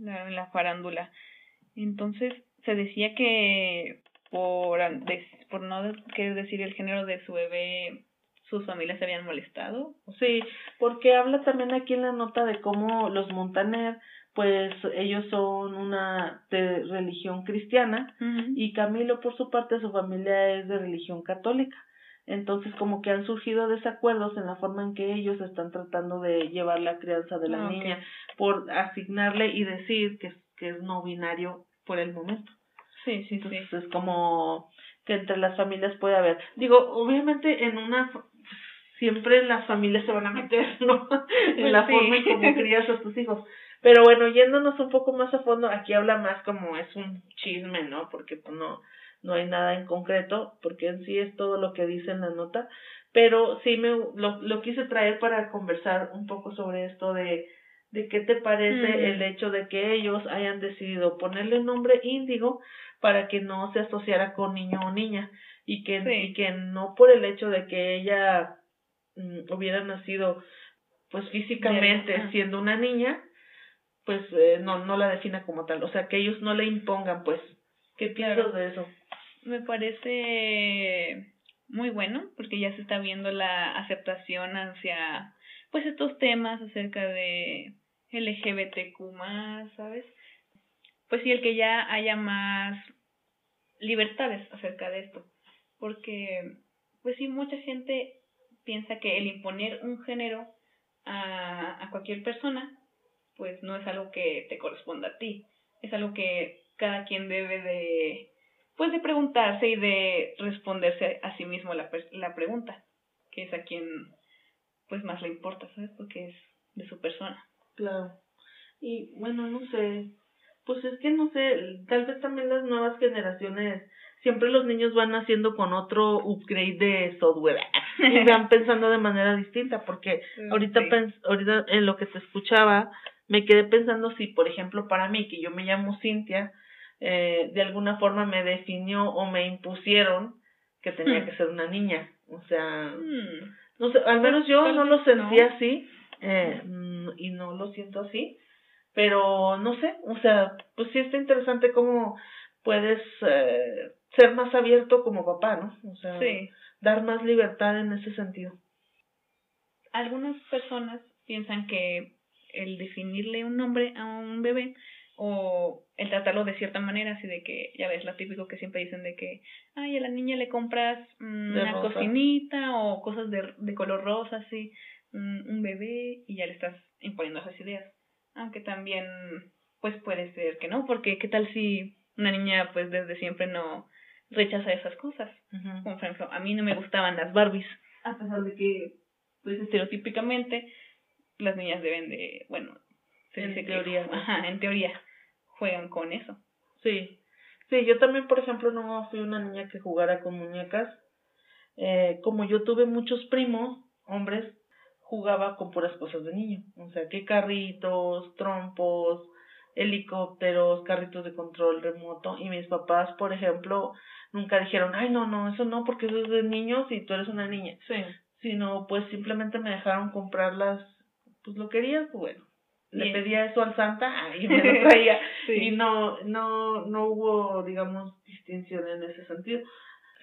en la farándula. Entonces se decía que por por no querer decir el género de su bebé sus familias se habían molestado. Sí porque habla también aquí en la nota de cómo los Montaner pues ellos son una de religión cristiana. Y Camilo por su parte su familia es de religión católica entonces como que han surgido desacuerdos en la forma en que ellos están tratando de llevar la crianza de la ah, niña por asignarle y decir que, que es no binario por el momento. Sí, sí, Entonces es como que entre las familias puede haber. Digo, obviamente en una siempre las familias se van a meter, ¿no? en Pues la sí. forma en cómo crías a tus hijos. Pero bueno, yéndonos un poco más a fondo, aquí habla más como es un chisme, ¿no? Porque pues no, no hay nada en concreto, porque en sí es todo lo que dice en la nota. Pero sí me lo, lo quise traer para conversar un poco sobre esto de, de qué te parece Mm. el hecho de que ellos hayan decidido ponerle nombre índigo para que no se asociara con niño o niña y que, Sí. y que no por el hecho de que ella mm, hubiera nacido pues físicamente siendo una niña pues eh, no no la defina como tal o sea que ellos no le impongan pues qué piensas Claro. de eso Me parece muy bueno porque ya se está viendo la aceptación hacia pues estos temas acerca de LGBTQ más, ¿sabes? Pues sí, el que ya haya más libertades acerca de esto. Porque, pues sí, mucha gente piensa que el imponer un género a, a cualquier persona, pues no es algo que te corresponda a ti. Es algo que cada quien debe de, pues de preguntarse y de responderse a sí mismo la, la pregunta, que es a quien pues más le importa, ¿sabes? Porque es de su persona. Claro. Y bueno, no sé. Pues es que no sé, tal vez también las nuevas generaciones, siempre los niños van haciendo con otro upgrade de software y van pensando de manera distinta, porque ahorita, Sí. pens- ahorita en lo que te escuchaba, me quedé pensando si, por ejemplo, para mí, que yo me llamo Cintia, eh, de alguna forma me definió o me impusieron que tenía Hmm. que ser una niña. O sea, Mm, no sé, al menos yo no lo sentí no. así, eh, mm, y no lo siento así, pero no sé, o sea, pues sí está interesante cómo puedes eh, ser más abierto como papá, ¿no? O sea, sí. dar más libertad en ese sentido. Algunas personas piensan que el definirle un nombre a un bebé o el tratarlo de cierta manera, así de que, ya ves, lo típico que siempre dicen de que, ay, a la niña le compras mm, una rosa. cocinita o cosas de, de color rosa, así, un, un bebé, y ya le estás imponiendo esas ideas. Aunque también, pues puede ser que no, porque qué tal si una niña, pues desde siempre no rechaza esas cosas. Como por ejemplo, a mí no me gustaban las Barbies, a pesar de que, pues estereotípicamente, las niñas deben de, bueno, se En dice que- teoría, ¿no? ajá, en teoría, juegan con eso. Sí, sí, yo también, por ejemplo, no fui una niña que jugara con muñecas. Eh, como yo tuve muchos primos, hombres, jugaba con puras cosas de niño. O sea, que carritos, trompos, helicópteros, carritos de control remoto. Y mis papás, por ejemplo, nunca dijeron, ay, no, no, eso no, porque eso es de niños y tú eres una niña. Sí. Sino, pues simplemente me dejaron comprarlas, pues lo quería, pues bueno. Le Bien. pedía eso al Santa y me lo traía Sí. y no no no hubo digamos distinción en ese sentido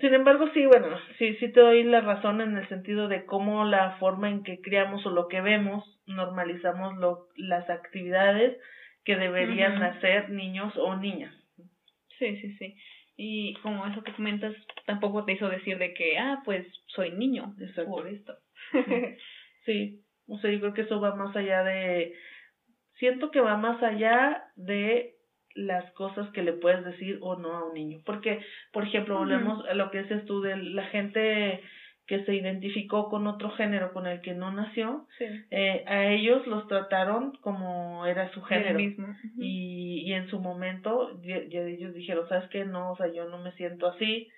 sin embargo sí bueno sí sí te doy la razón en el sentido de cómo la forma en que criamos o lo que vemos normalizamos lo las actividades que deberían hacer niños o niñas Sí, sí, sí. Y como eso que comentas, tampoco te hizo decir de que, ah, pues soy niño Exacto. por esto. sí o sea yo creo que eso va más allá de siento que va más allá de las cosas que le puedes decir o no a un niño. Porque, por ejemplo, volvemos a lo que dices tú de la gente que se identificó con otro género con el que no nació, Sí. eh, a ellos los trataron como era su género. mismo. Y, y en su momento ya, ya ellos dijeron, ¿sabes qué? No, o sea, yo no me siento así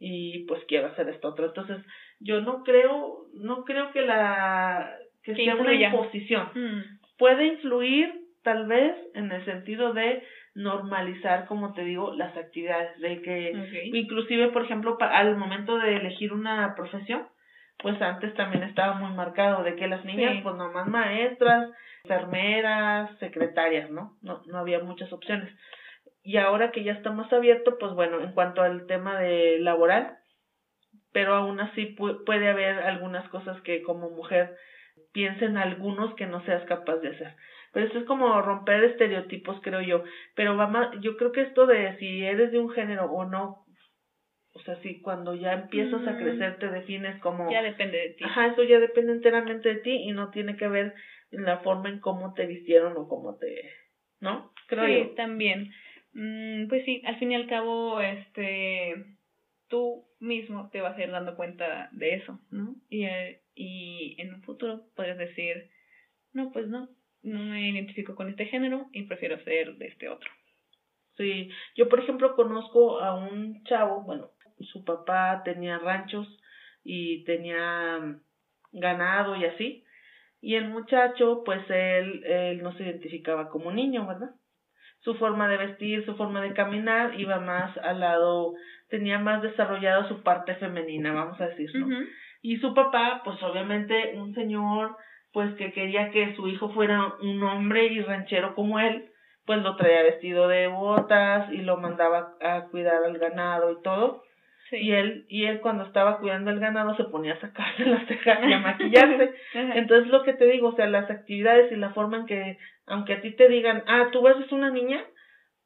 y pues quiero hacer esto otro. Entonces, yo no creo, no creo que la, que Que sea una imposición Mm, puede influir tal vez en el sentido de normalizar, como te digo, las actividades, de que inclusive, por ejemplo, pa- al momento de elegir una profesión, pues antes también estaba muy marcado de que las niñas, Sí. pues nomás maestras, enfermeras, secretarias, ¿no? ¿no? No había muchas opciones. Y ahora que ya está más abierto, pues bueno, en cuanto al tema de laboral, pero aún así pu- puede haber algunas cosas que como mujer piensen algunos que no seas capaz de hacer. Pero eso es como romper estereotipos, creo yo. Pero va más, yo creo que esto de si eres de un género o no, o sea, si cuando ya empiezas a crecer te defines como... Ya depende de ti. Ajá, eso ya depende enteramente de ti y no tiene que ver en la forma en cómo te vistieron o cómo te, ¿no? Creo sí, también. Mm, pues sí, al fin y al cabo, este, tú mismo te vas a ir dando cuenta de eso, ¿no? Y, eh, y en un futuro podrías decir, no, pues no, no me identifico con este género y prefiero ser de este otro. Sí, yo por ejemplo conozco a un chavo, bueno, su papá tenía ranchos y tenía mm, ganado y así, y el muchacho, pues él, él no se identificaba como niño, ¿verdad? Su forma de vestir, su forma de caminar iba más al lado, tenía más desarrollado su parte femenina, vamos a decir, ¿no? Y su papá, pues obviamente un señor, pues que quería que su hijo fuera un hombre y ranchero como él, pues lo traía vestido de botas y lo mandaba a cuidar al ganado y todo. Y él, y él cuando estaba cuidando el ganado se ponía a sacarse las cejas y a maquillarse. Entonces lo que te digo, o sea, las actividades y la forma en que, aunque a ti te digan, ah, tú vas a una niña,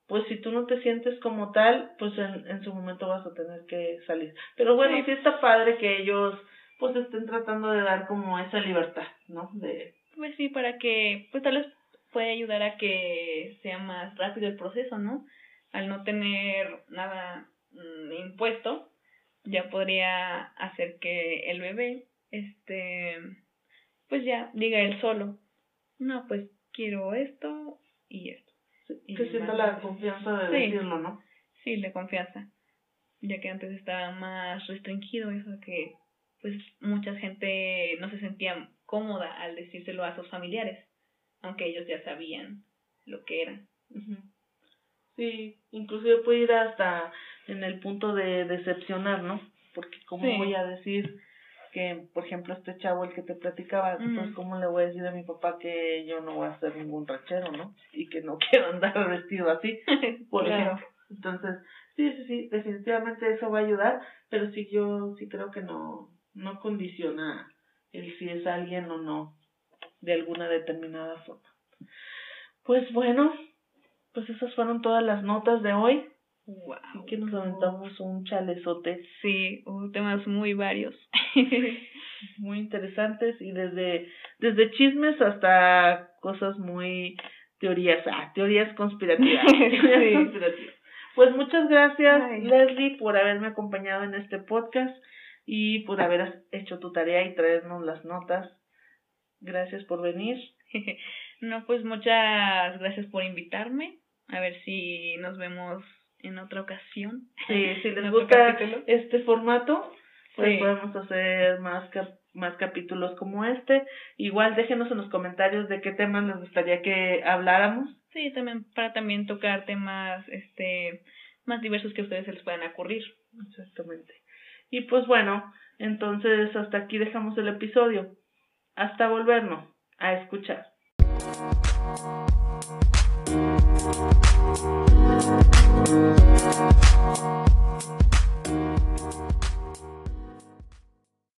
pues si tú no te sientes como tal, pues en, en su momento vas a tener que salir. Pero bueno, sí. está padre que ellos pues estén tratando de dar como esa libertad, ¿no? De... Pues sí, para que, pues tal vez puede ayudar a que sea más rápido el proceso, ¿no? Al no tener nada mm, impuesto, ya podría hacer que el bebé, este, pues ya diga él solo, no, pues quiero esto y esto. que sienta la confianza de decirlo, ¿no? Sí, de confianza, ya que antes estaba más restringido eso que pues mucha gente no se sentía cómoda al decírselo a sus familiares, aunque ellos ya sabían lo que era. Sí, inclusive puede ir hasta en el punto de decepcionar, ¿no? Porque cómo voy a decir que, por ejemplo, este chavo, el que te platicaba, pues cómo le voy a decir a mi papá que yo no voy a ser ningún ranchero, ¿no? Y que no quiero andar vestido así, por ejemplo. Entonces, sí, sí, sí, definitivamente eso va a ayudar, pero sí yo sí creo que no, no condiciona el si es alguien o no de alguna determinada forma. Pues bueno, pues esas fueron todas las notas de hoy. Wow. que nos aventamos un chalezote. Sí, temas muy varios. muy interesantes y desde, desde chismes hasta cosas muy teorías, ah, teorías conspirativas. Pues muchas gracias, Leslie, por haberme acompañado en este podcast y por haber hecho tu tarea y traernos las notas. Gracias por venir. no, pues muchas gracias por invitarme. A ver si nos vemos en otra ocasión. Sí, si les gusta este formato, pues podemos hacer más más capítulos como este. Igual déjenos en los comentarios de qué temas les gustaría que habláramos. Sí, también para también tocar temas este más diversos que a ustedes se les puedan ocurrir. Exactamente. Y pues bueno, entonces hasta aquí dejamos el episodio. Hasta volvernos a escuchar.